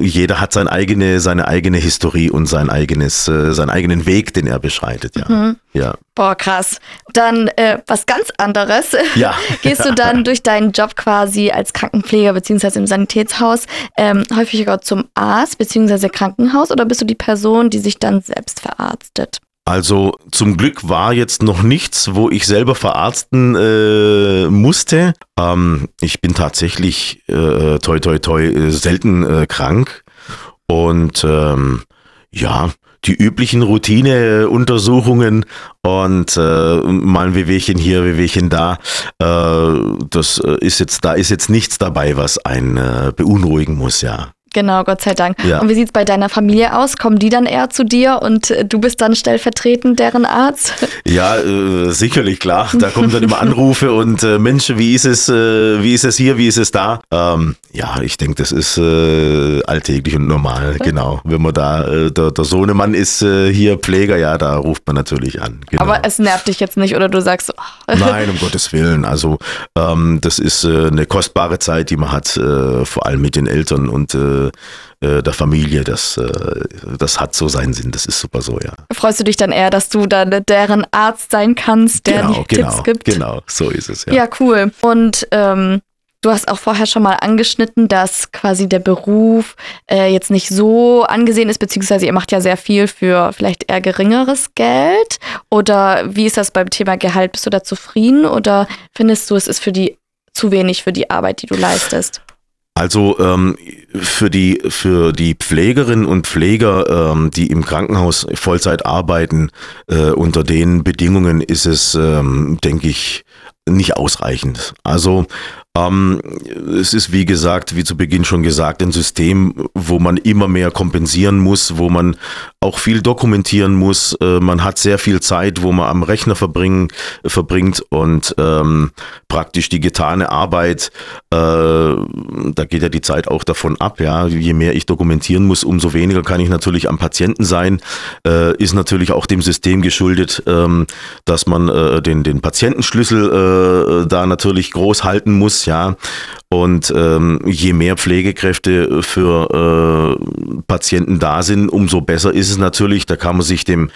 jeder hat sein eigene, seine eigene Historie und sein eigenes, äh, seinen eigenen Weg, den er beschreitet, ja. Mhm. Ja. Boah, krass. Dann äh, was ganz anderes. Ja. Gehst du dann durch deinen Job quasi als Krankenpfleger beziehungsweise im Sanitätshaus ähm, häufiger zum Arzt beziehungsweise Krankenhaus oder bist du die Person, die sich dann selbst verarztet? Also zum Glück war jetzt noch nichts, wo ich selber verarzten äh, musste. Ähm, ich bin tatsächlich äh, toi toi toi selten äh, krank und ähm, ja, die üblichen Routineuntersuchungen und äh, mal ein Wehwehchen hier, Wehwehchen da. Äh, das ist jetzt, da ist jetzt nichts dabei, was einen äh, beunruhigen muss, ja. Genau, Gott sei Dank. Ja. Und wie sieht es bei deiner Familie aus? Kommen die dann eher zu dir und äh, du bist dann stellvertretend deren Arzt? Ja, äh, sicherlich, klar. Da kommen dann immer Anrufe und äh, Mensch, wie ist es, äh, wie ist es hier, wie ist es da? Ähm, ja, ich denke, das ist äh, alltäglich und normal, genau. Wenn man da, äh, der, der Sohnemann ist äh, hier Pfleger, ja, da ruft man natürlich an. Genau. Aber es nervt dich jetzt nicht oder du sagst. Oh. Nein, um Gottes Willen. Also ähm, das ist eine kostbare Zeit, die man hat, vor allem mit den Eltern und äh, äh, der Familie, das, äh, das hat so seinen Sinn, das ist super so, ja. Freust du dich dann eher, dass du dann deren Arzt sein kannst, der genau, genau, Tipps gibt? Genau, so ist es, ja. Ja, cool. Und ähm, Du hast auch vorher schon mal angeschnitten, dass quasi der Beruf äh, jetzt nicht so angesehen ist, beziehungsweise ihr macht ja sehr viel für vielleicht eher geringeres Geld. Oder wie ist das beim Thema Gehalt? Bist du da zufrieden oder findest du, es ist für die zu wenig für die Arbeit, die du leistest? Also ähm, für die für die Pflegerinnen und Pfleger, ähm, die im Krankenhaus Vollzeit arbeiten, äh, unter den Bedingungen ist es, ähm, denke ich, nicht ausreichend. Also ähm, es ist, wie gesagt, wie zu Beginn schon gesagt, ein System, wo man immer mehr kompensieren muss, wo man auch viel dokumentieren muss. Äh, man hat sehr viel Zeit, wo man am Rechner verbringen, verbringt und ähm, praktisch die getane Arbeit, äh, da geht ja die Zeit auch davon ab. Ja, je mehr ich dokumentieren muss, umso weniger kann ich natürlich am Patienten sein. Äh, ist natürlich auch dem System geschuldet, ähm, dass man äh, den den Patientenschlüssel äh, da natürlich groß halten muss ja. Und ähm, je mehr Pflegekräfte für äh, Patienten da sind, umso besser ist es natürlich. Da kann man sich dem,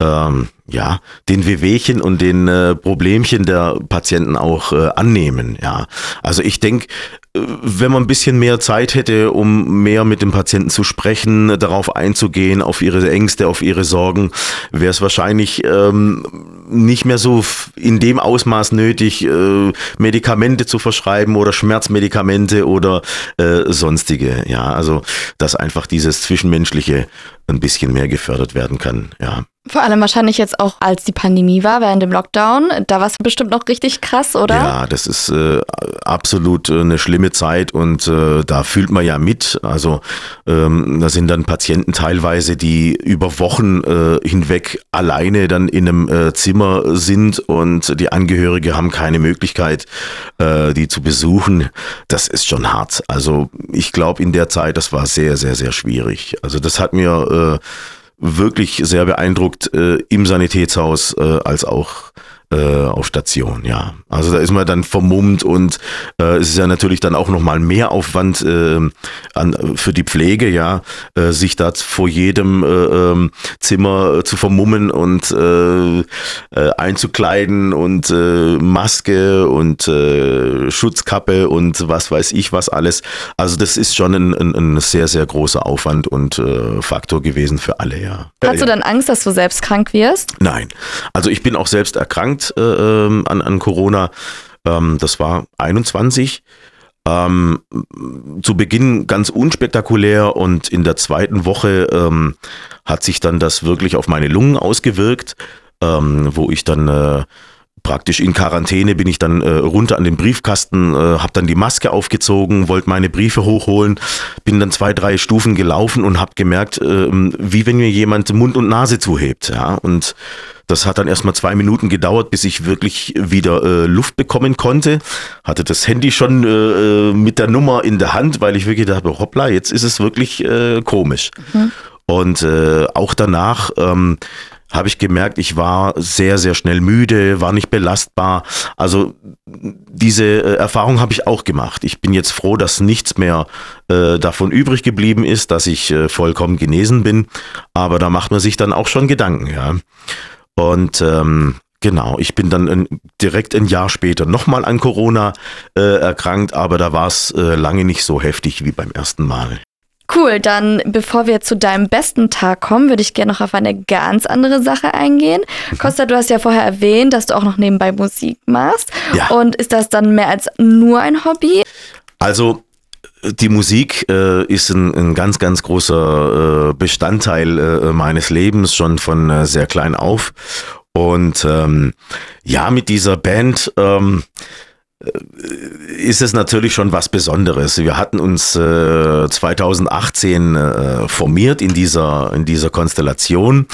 ähm, ja, den Wehwehchen und den äh, Problemchen der Patienten auch äh, annehmen. Ja, also ich denke, wenn man ein bisschen mehr Zeit hätte, um mehr mit dem Patienten zu sprechen, darauf einzugehen, auf ihre Ängste, auf ihre Sorgen, wäre es wahrscheinlich ähm, nicht mehr so in dem Ausmaß nötig, äh, Medikamente zu verschreiben oder Schmerzmedikamente oder äh, sonstige. Ja, also dass einfach dieses Zwischenmenschliche ein bisschen mehr gefördert werden kann. Ja. Vor allem wahrscheinlich jetzt auch, als die Pandemie war, während dem Lockdown. Da war es bestimmt noch richtig krass, oder? Ja, das ist äh, absolut äh, eine schlimme Zeit und äh, da fühlt man ja mit. Also ähm, da sind dann Patienten teilweise, die über Wochen äh, hinweg alleine dann in einem äh, Zimmer sind und die Angehörige haben keine Möglichkeit, äh, die zu besuchen. Das ist schon hart. Also ich glaube in der Zeit, das war sehr, sehr, sehr schwierig. Also das hat mir äh, wirklich sehr beeindruckt äh, im Sanitätshaus äh, als auch äh, auf Station, ja. Also da ist man dann vermummt und äh, es ist ja natürlich dann auch nochmal mehr Aufwand äh, an, für die Pflege, ja, äh, sich da vor jedem äh, ähm, Zimmer äh, zu vermummen und äh, äh, einzukleiden und äh, Maske und äh, Schutzkappe und was weiß ich was alles. Also das ist schon ein, ein, ein sehr, sehr großer Aufwand und äh, Faktor gewesen für alle, ja. Hast du dann Angst, dass du selbst krank wirst? Nein. Also ich bin auch selbst erkrankt erkrankt äh, ähm, an, an Corona. Ähm, das war 21. Ähm, zu Beginn ganz unspektakulär und in der zweiten Woche ähm, hat sich dann das wirklich auf meine Lungen ausgewirkt, ähm, wo ich dann äh, praktisch in Quarantäne bin ich dann äh, runter an den Briefkasten, äh, habe dann die Maske aufgezogen, wollte meine Briefe hochholen, bin dann zwei, drei Stufen gelaufen und habe gemerkt, äh, wie wenn mir jemand Mund und Nase zuhebt. Ja? Und das hat dann erstmal zwei Minuten gedauert, bis ich wirklich wieder äh, Luft bekommen konnte. Hatte das Handy schon äh, äh mit der Nummer in der Hand, weil ich wirklich dachte, hoppla, jetzt ist es wirklich äh, komisch. Mhm. Und äh, auch danach ähm, habe ich gemerkt, ich war sehr, sehr schnell müde, war nicht belastbar. Also diese äh, Erfahrung habe ich auch gemacht. Ich bin jetzt froh, dass nichts mehr äh, davon übrig geblieben ist, dass ich äh, vollkommen genesen bin. Aber da macht man sich dann auch schon Gedanken, ja. Und ähm, genau, ich bin dann in, direkt ein Jahr später nochmal an Corona äh, erkrankt, aber da war es äh, lange nicht so heftig wie beim ersten Mal. Cool, dann bevor wir zu deinem besten Tag kommen, würde ich gerne noch auf eine ganz andere Sache eingehen. Mhm. Costa, du hast ja vorher erwähnt, dass du auch noch nebenbei Musik machst. Ja. Und ist das dann mehr als nur ein Hobby? Also die Musik äh, ist ein, ein ganz, ganz großer äh, Bestandteil äh, meines Lebens, schon von äh, sehr klein auf. Und ähm, ja, mit dieser Band ähm, äh, ist es natürlich schon was Besonderes. Wir hatten uns äh, 2018 äh, formiert in dieser, in dieser Konstellation,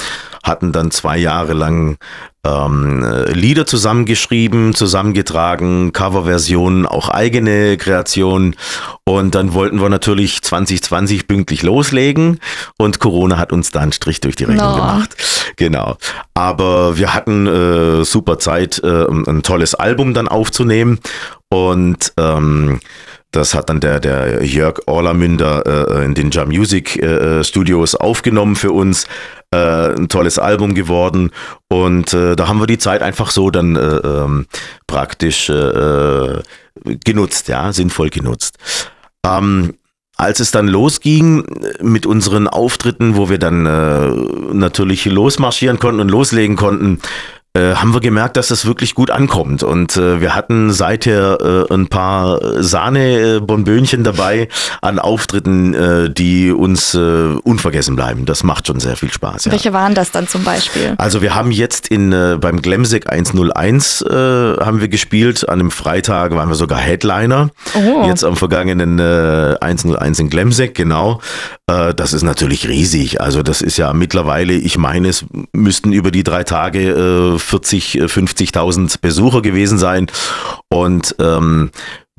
hatten dann zwei Jahre lang ähm, äh, Lieder zusammengeschrieben, zusammengetragen, Coverversionen, auch eigene Kreationen. Und dann wollten wir natürlich 2020 pünktlich loslegen und Corona hat uns da einen Strich durch die Rechnung No. gemacht. Genau. Aber wir hatten äh, super Zeit, äh, ein tolles Album dann aufzunehmen und ähm, das hat dann der, der Jörg Orlamünder äh, in den Jam Music äh, Studios aufgenommen für uns. Äh, ein tolles Album geworden. Und äh, da haben wir die Zeit einfach so dann äh, ähm, praktisch äh, genutzt, ja, sinnvoll genutzt. Ähm, als es dann losging mit unseren Auftritten, wo wir dann äh, natürlich losmarschieren konnten und loslegen konnten, äh, haben wir gemerkt, dass das wirklich gut ankommt. Und äh, wir hatten seither äh, ein paar Sahne-Bonbönchen dabei an Auftritten, äh, die uns äh, unvergessen bleiben. Das macht schon sehr viel Spaß. Ja. Welche waren das dann zum Beispiel? Also wir haben jetzt in äh, beim Glemsek 101 äh, haben wir gespielt. An einem Freitag waren wir sogar Headliner. Oh. Jetzt am vergangenen äh, 101 in Glemsek, genau. Äh, das ist natürlich riesig. Also das ist ja mittlerweile, ich meine, es müssten über die drei Tage äh, 40, äh, 50.000 Besucher gewesen sein. Und ähm,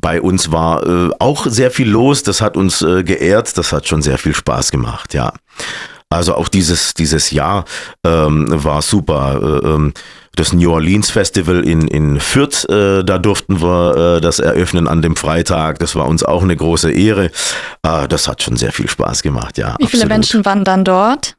bei uns war äh, auch sehr viel los. Das hat uns äh, geehrt. Das hat schon sehr viel Spaß gemacht, ja. Also auch dieses, dieses Jahr ähm, war super. Äh, ähm, das New Orleans Festival in, in Fürth, äh, da durften wir äh, das eröffnen an dem Freitag. Das war uns auch eine große Ehre. Äh, das hat schon sehr viel Spaß gemacht, ja. Wie viele absolut. Menschen waren dann dort?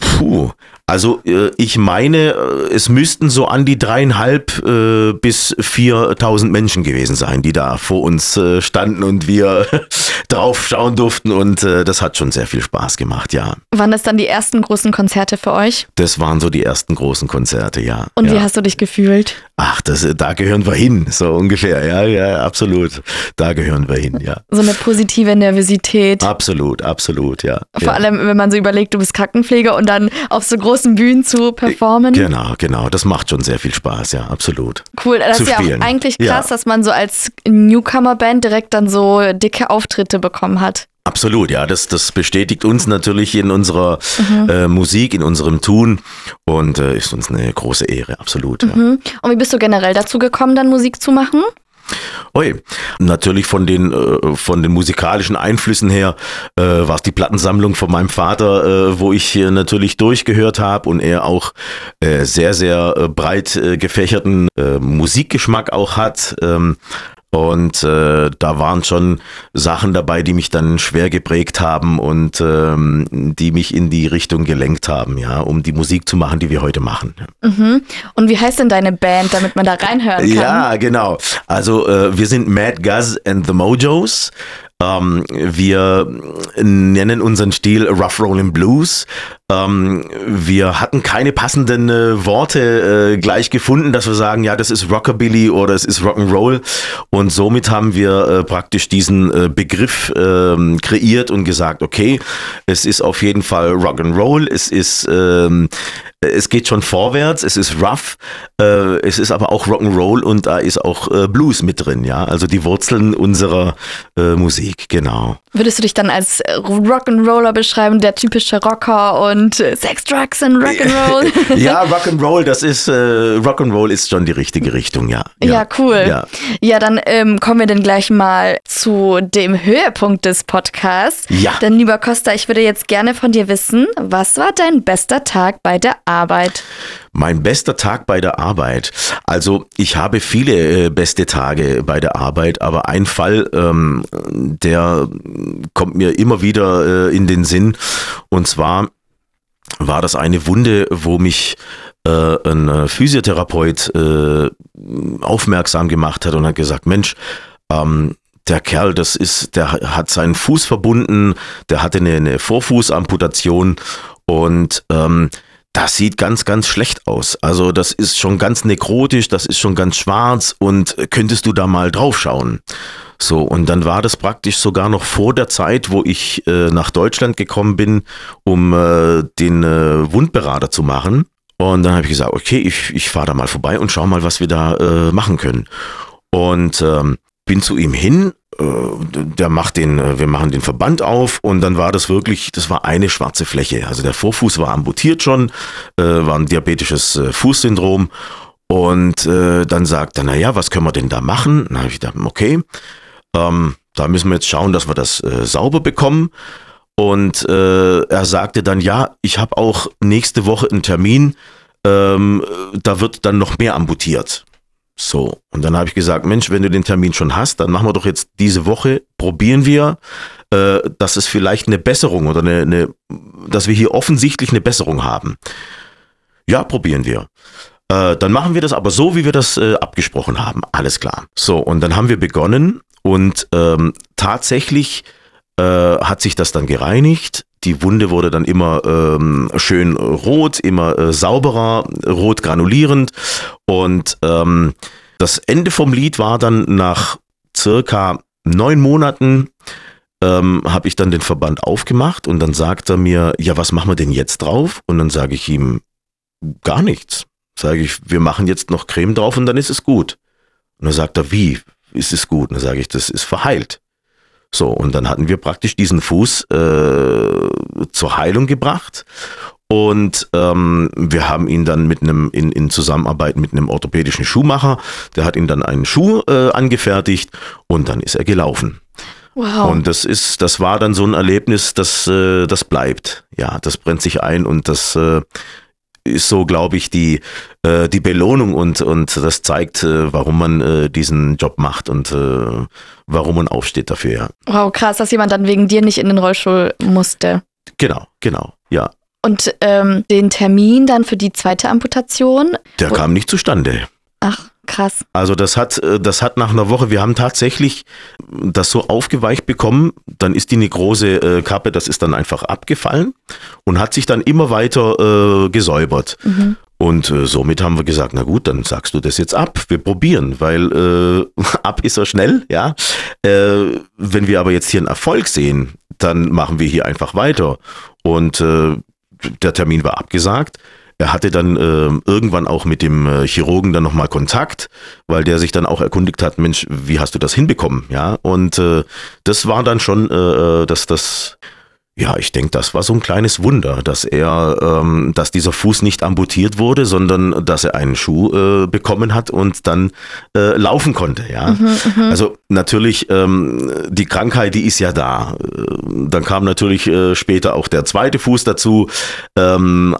Puh. Also äh, ich meine, äh, es müssten so an die dreieinhalb äh, bis 4.000 Menschen gewesen sein, die da vor uns standen und wir drauf schauen durften und das hat schon sehr viel Spaß gemacht, ja. Waren das dann die ersten großen Konzerte für euch? Das waren so die ersten großen Konzerte, ja. Und ja. wie hast du dich gefühlt? Ach, das, da gehören wir hin, so ungefähr, ja, ja, absolut. Da gehören wir hin, ja. So eine positive Nervosität. Absolut, absolut, ja. Vor ja. allem, wenn man so überlegt, du bist Krankenpfleger und dann auf so großen Bühnen zu performen. Genau, genau. Das macht schon sehr viel Spaß, ja, absolut. Cool, das zu ist ja spielen. auch eigentlich krass, Ja. dass man so als Newcomer-Band direkt dann so dicke Auftritte bekommen hat. Absolut, ja, das, das bestätigt uns natürlich in unserer Mhm. äh, Musik, in unserem Tun und äh, ist uns eine große Ehre, absolut. Ja. Mhm. Und wie bist du generell dazu gekommen, dann Musik zu machen? Oi, natürlich von den, äh, von den musikalischen Einflüssen her äh, war es die Plattensammlung von meinem Vater, äh, wo ich äh, natürlich durchgehört habe und er auch äh, sehr, sehr äh, breit äh, gefächerten äh, Musikgeschmack auch hat. Ähm, und äh, da waren schon Sachen dabei, die mich dann schwer geprägt haben und ähm, die mich in die Richtung gelenkt haben, ja, um die Musik zu machen, die wir heute machen. Mhm. Und wie heißt denn deine Band, damit man da reinhören kann? Ja, genau. Also äh, wir sind Mad Guz and the Mojos. Ähm, wir nennen unseren Stil Rough Rollin' Blues. Ähm, wir hatten keine passenden äh, Worte äh, gleich gefunden, dass wir sagen, ja, das ist Rockabilly oder es ist Rock'n'Roll. Und somit haben wir äh, praktisch diesen äh, Begriff ähm, kreiert und gesagt, okay, es ist auf jeden Fall Rock'n'Roll, es ist ähm, es geht schon vorwärts, es ist rough, äh, es ist aber auch Rock'n'Roll und da ist auch äh, Blues mit drin, ja. Also die Wurzeln unserer äh, Musik, genau. Würdest du dich dann als Rock'n'Roller beschreiben, der typische Rocker und äh, Sex, Drugs and Rock'n'Roll? ja, Rock'n'Roll, das ist, äh, Rock'n'Roll ist schon die richtige Richtung, ja. Ja, cool. Ja. Ja, dann ähm, kommen wir dann gleich mal zu dem Höhepunkt des Podcasts. Ja. Denn lieber Costa, ich würde jetzt gerne von dir wissen, was war dein bester Tag bei der Arbeit? Mein bester Tag bei der Arbeit. Also ich habe viele äh, beste Tage bei der Arbeit, aber ein Fall, ähm, der kommt mir immer wieder äh, in den Sinn. Und zwar war das eine Wunde, wo mich äh, ein äh, Physiotherapeut äh, aufmerksam gemacht hat und hat gesagt, Mensch, ähm, der Kerl, das ist, der hat seinen Fuß verbunden, der hatte eine, eine Vorfußamputation und ähm, das sieht ganz, ganz schlecht aus. Also das ist schon ganz nekrotisch, das ist schon ganz schwarz und könntest du da mal drauf schauen? So, und dann war das praktisch sogar noch vor der Zeit, wo ich äh, nach Deutschland gekommen bin, um äh, den äh, Wundberater zu machen. Und dann habe ich gesagt, okay, ich, ich fahre da mal vorbei und schau mal, was wir da äh, machen können. Und ähm, bin zu ihm hin, der macht den, äh, wir machen den Verband auf und dann war das wirklich, das war eine schwarze Fläche. Also der Vorfuß war amputiert schon, äh, war ein diabetisches äh, Fußsyndrom und äh, dann sagt er, naja, was können wir denn da machen? Dann habe ich gedacht, okay, ähm, da müssen wir jetzt schauen, dass wir das äh, sauber bekommen. Und äh, er sagte dann, ja, ich habe auch nächste Woche einen Termin, ähm, da wird dann noch mehr amputiert. So, und dann habe ich gesagt, Mensch, wenn du den Termin schon hast, dann machen wir doch jetzt diese Woche, probieren wir, äh, dass es vielleicht eine Besserung oder eine, eine, dass wir hier offensichtlich eine Besserung haben. Ja, probieren wir. Äh, dann machen wir das aber so, wie wir das äh, abgesprochen haben. Alles klar. So, und dann haben wir begonnen und ähm, tatsächlich äh, hat sich das dann gereinigt. Die Wunde wurde dann immer ähm, schön rot, immer äh, sauberer, rot granulierend. Und ähm, das Ende vom Lied war dann nach circa neun Monaten ähm, habe ich dann den Verband aufgemacht und dann sagt er mir, ja, was machen wir denn jetzt drauf? Und dann sage ich ihm, gar nichts. Sage ich, wir machen jetzt noch Creme drauf und dann ist es gut. Und dann sagt er, wie ist es gut? Und dann sage ich, das ist verheilt. So, und dann hatten wir praktisch diesen Fuß äh, zur Heilung gebracht. Und ähm, wir haben ihn dann mit einem, in, in Zusammenarbeit mit einem orthopädischen Schuhmacher, der hat ihn dann einen Schuh äh, angefertigt und dann ist er gelaufen. Wow. Und das ist, das war dann so ein Erlebnis, das, äh, das bleibt. Ja, das brennt sich ein und das äh, ist so, glaube ich, die, äh, die Belohnung und, und das zeigt, äh, warum man äh, diesen Job macht und äh, warum man aufsteht dafür. Ja. Wow, krass, dass jemand dann wegen dir nicht in den Rollstuhl musste. Genau, genau, ja. Und ähm, den Termin dann für die zweite Amputation? Der kam nicht zustande. Ach, krass. Also das hat, äh, das hat nach einer Woche, wir haben tatsächlich das so aufgeweicht bekommen, dann ist die Nekrose äh, Kappe, das ist dann einfach abgefallen und hat sich dann immer weiter äh, gesäubert. Mhm. Und äh, somit haben wir gesagt, na gut, dann sagst du das jetzt ab. Wir probieren, weil äh, ab ist er schnell, ja. Äh, wenn wir aber jetzt hier einen Erfolg sehen, dann machen wir hier einfach weiter. Und äh, der Termin war abgesagt. Er hatte dann äh, irgendwann auch mit dem äh, Chirurgen dann nochmal Kontakt, weil der sich dann auch erkundigt hat, Mensch, wie hast du das hinbekommen? Ja, und äh, das war dann schon, äh, äh dass das ja, ich denke, das war so ein kleines Wunder, dass er, ähm, dass dieser Fuß nicht amputiert wurde, sondern dass er einen Schuh äh, bekommen hat und dann äh, laufen konnte. Ja, mhm, mhm. also natürlich ähm, die Krankheit, die ist ja da. Äh, dann kam natürlich äh, später auch der zweite Fuß dazu. Ähm,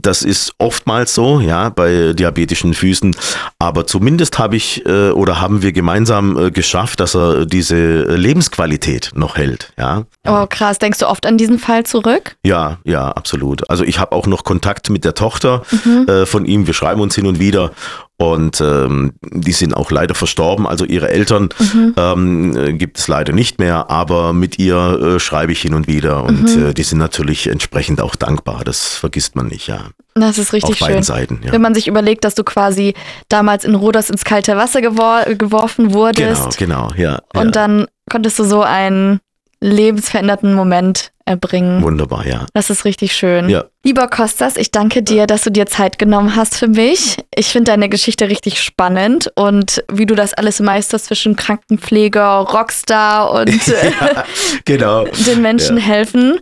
das ist oftmals so, ja, bei diabetischen Füßen. Aber zumindest habe ich äh, oder haben wir gemeinsam äh, geschafft, dass er diese Lebensqualität noch hält. Ja. Oh krass, denkst du oft an diesen Fall zurück? Ja, ja, absolut. Also ich habe auch noch Kontakt mit der Tochter mhm. äh, von ihm. Wir schreiben uns hin und wieder und ähm, die sind auch leider verstorben. Also ihre Eltern mhm. ähm, äh, gibt es leider nicht mehr, aber mit ihr äh, schreibe ich hin und wieder und mhm. äh, die sind natürlich entsprechend auch dankbar. Das vergisst man nicht, ja. Das ist richtig Auf beiden schön. Seiten, ja. Wenn man sich überlegt, dass du quasi damals in Rodos ins kalte Wasser gewor geworfen wurdest. Genau, genau, ja. Und ja. dann konntest du so einen lebensveränderten Moment erbringen. Wunderbar, ja. Das ist richtig schön. Ja. Lieber Kostas, ich danke dir, dass du dir Zeit genommen hast für mich. Ich finde deine Geschichte richtig spannend und wie du das alles meisterst zwischen Krankenpfleger, Rockstar und ja, genau. den Menschen ja. helfen.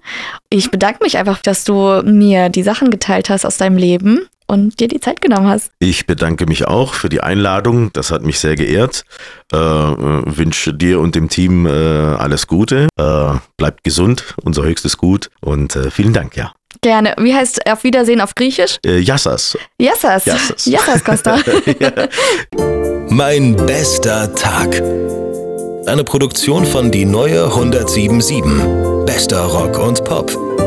Ich bedanke mich einfach, dass du mir die Sachen geteilt hast aus deinem Leben und dir die Zeit genommen hast. Ich bedanke mich auch für die Einladung. Das hat mich sehr geehrt. Äh, äh, wünsche dir und dem Team äh, alles Gute. Äh, bleibt gesund, unser höchstes Gut und äh, vielen Dank, ja. Gerne. Wie heißt auf Wiedersehen auf Griechisch? Äh, Yassas. Yassas. Yassas. Yassas, Costa. ja. Mein bester Tag. Eine Produktion von Die Neue 1077. Bester Rock und Pop.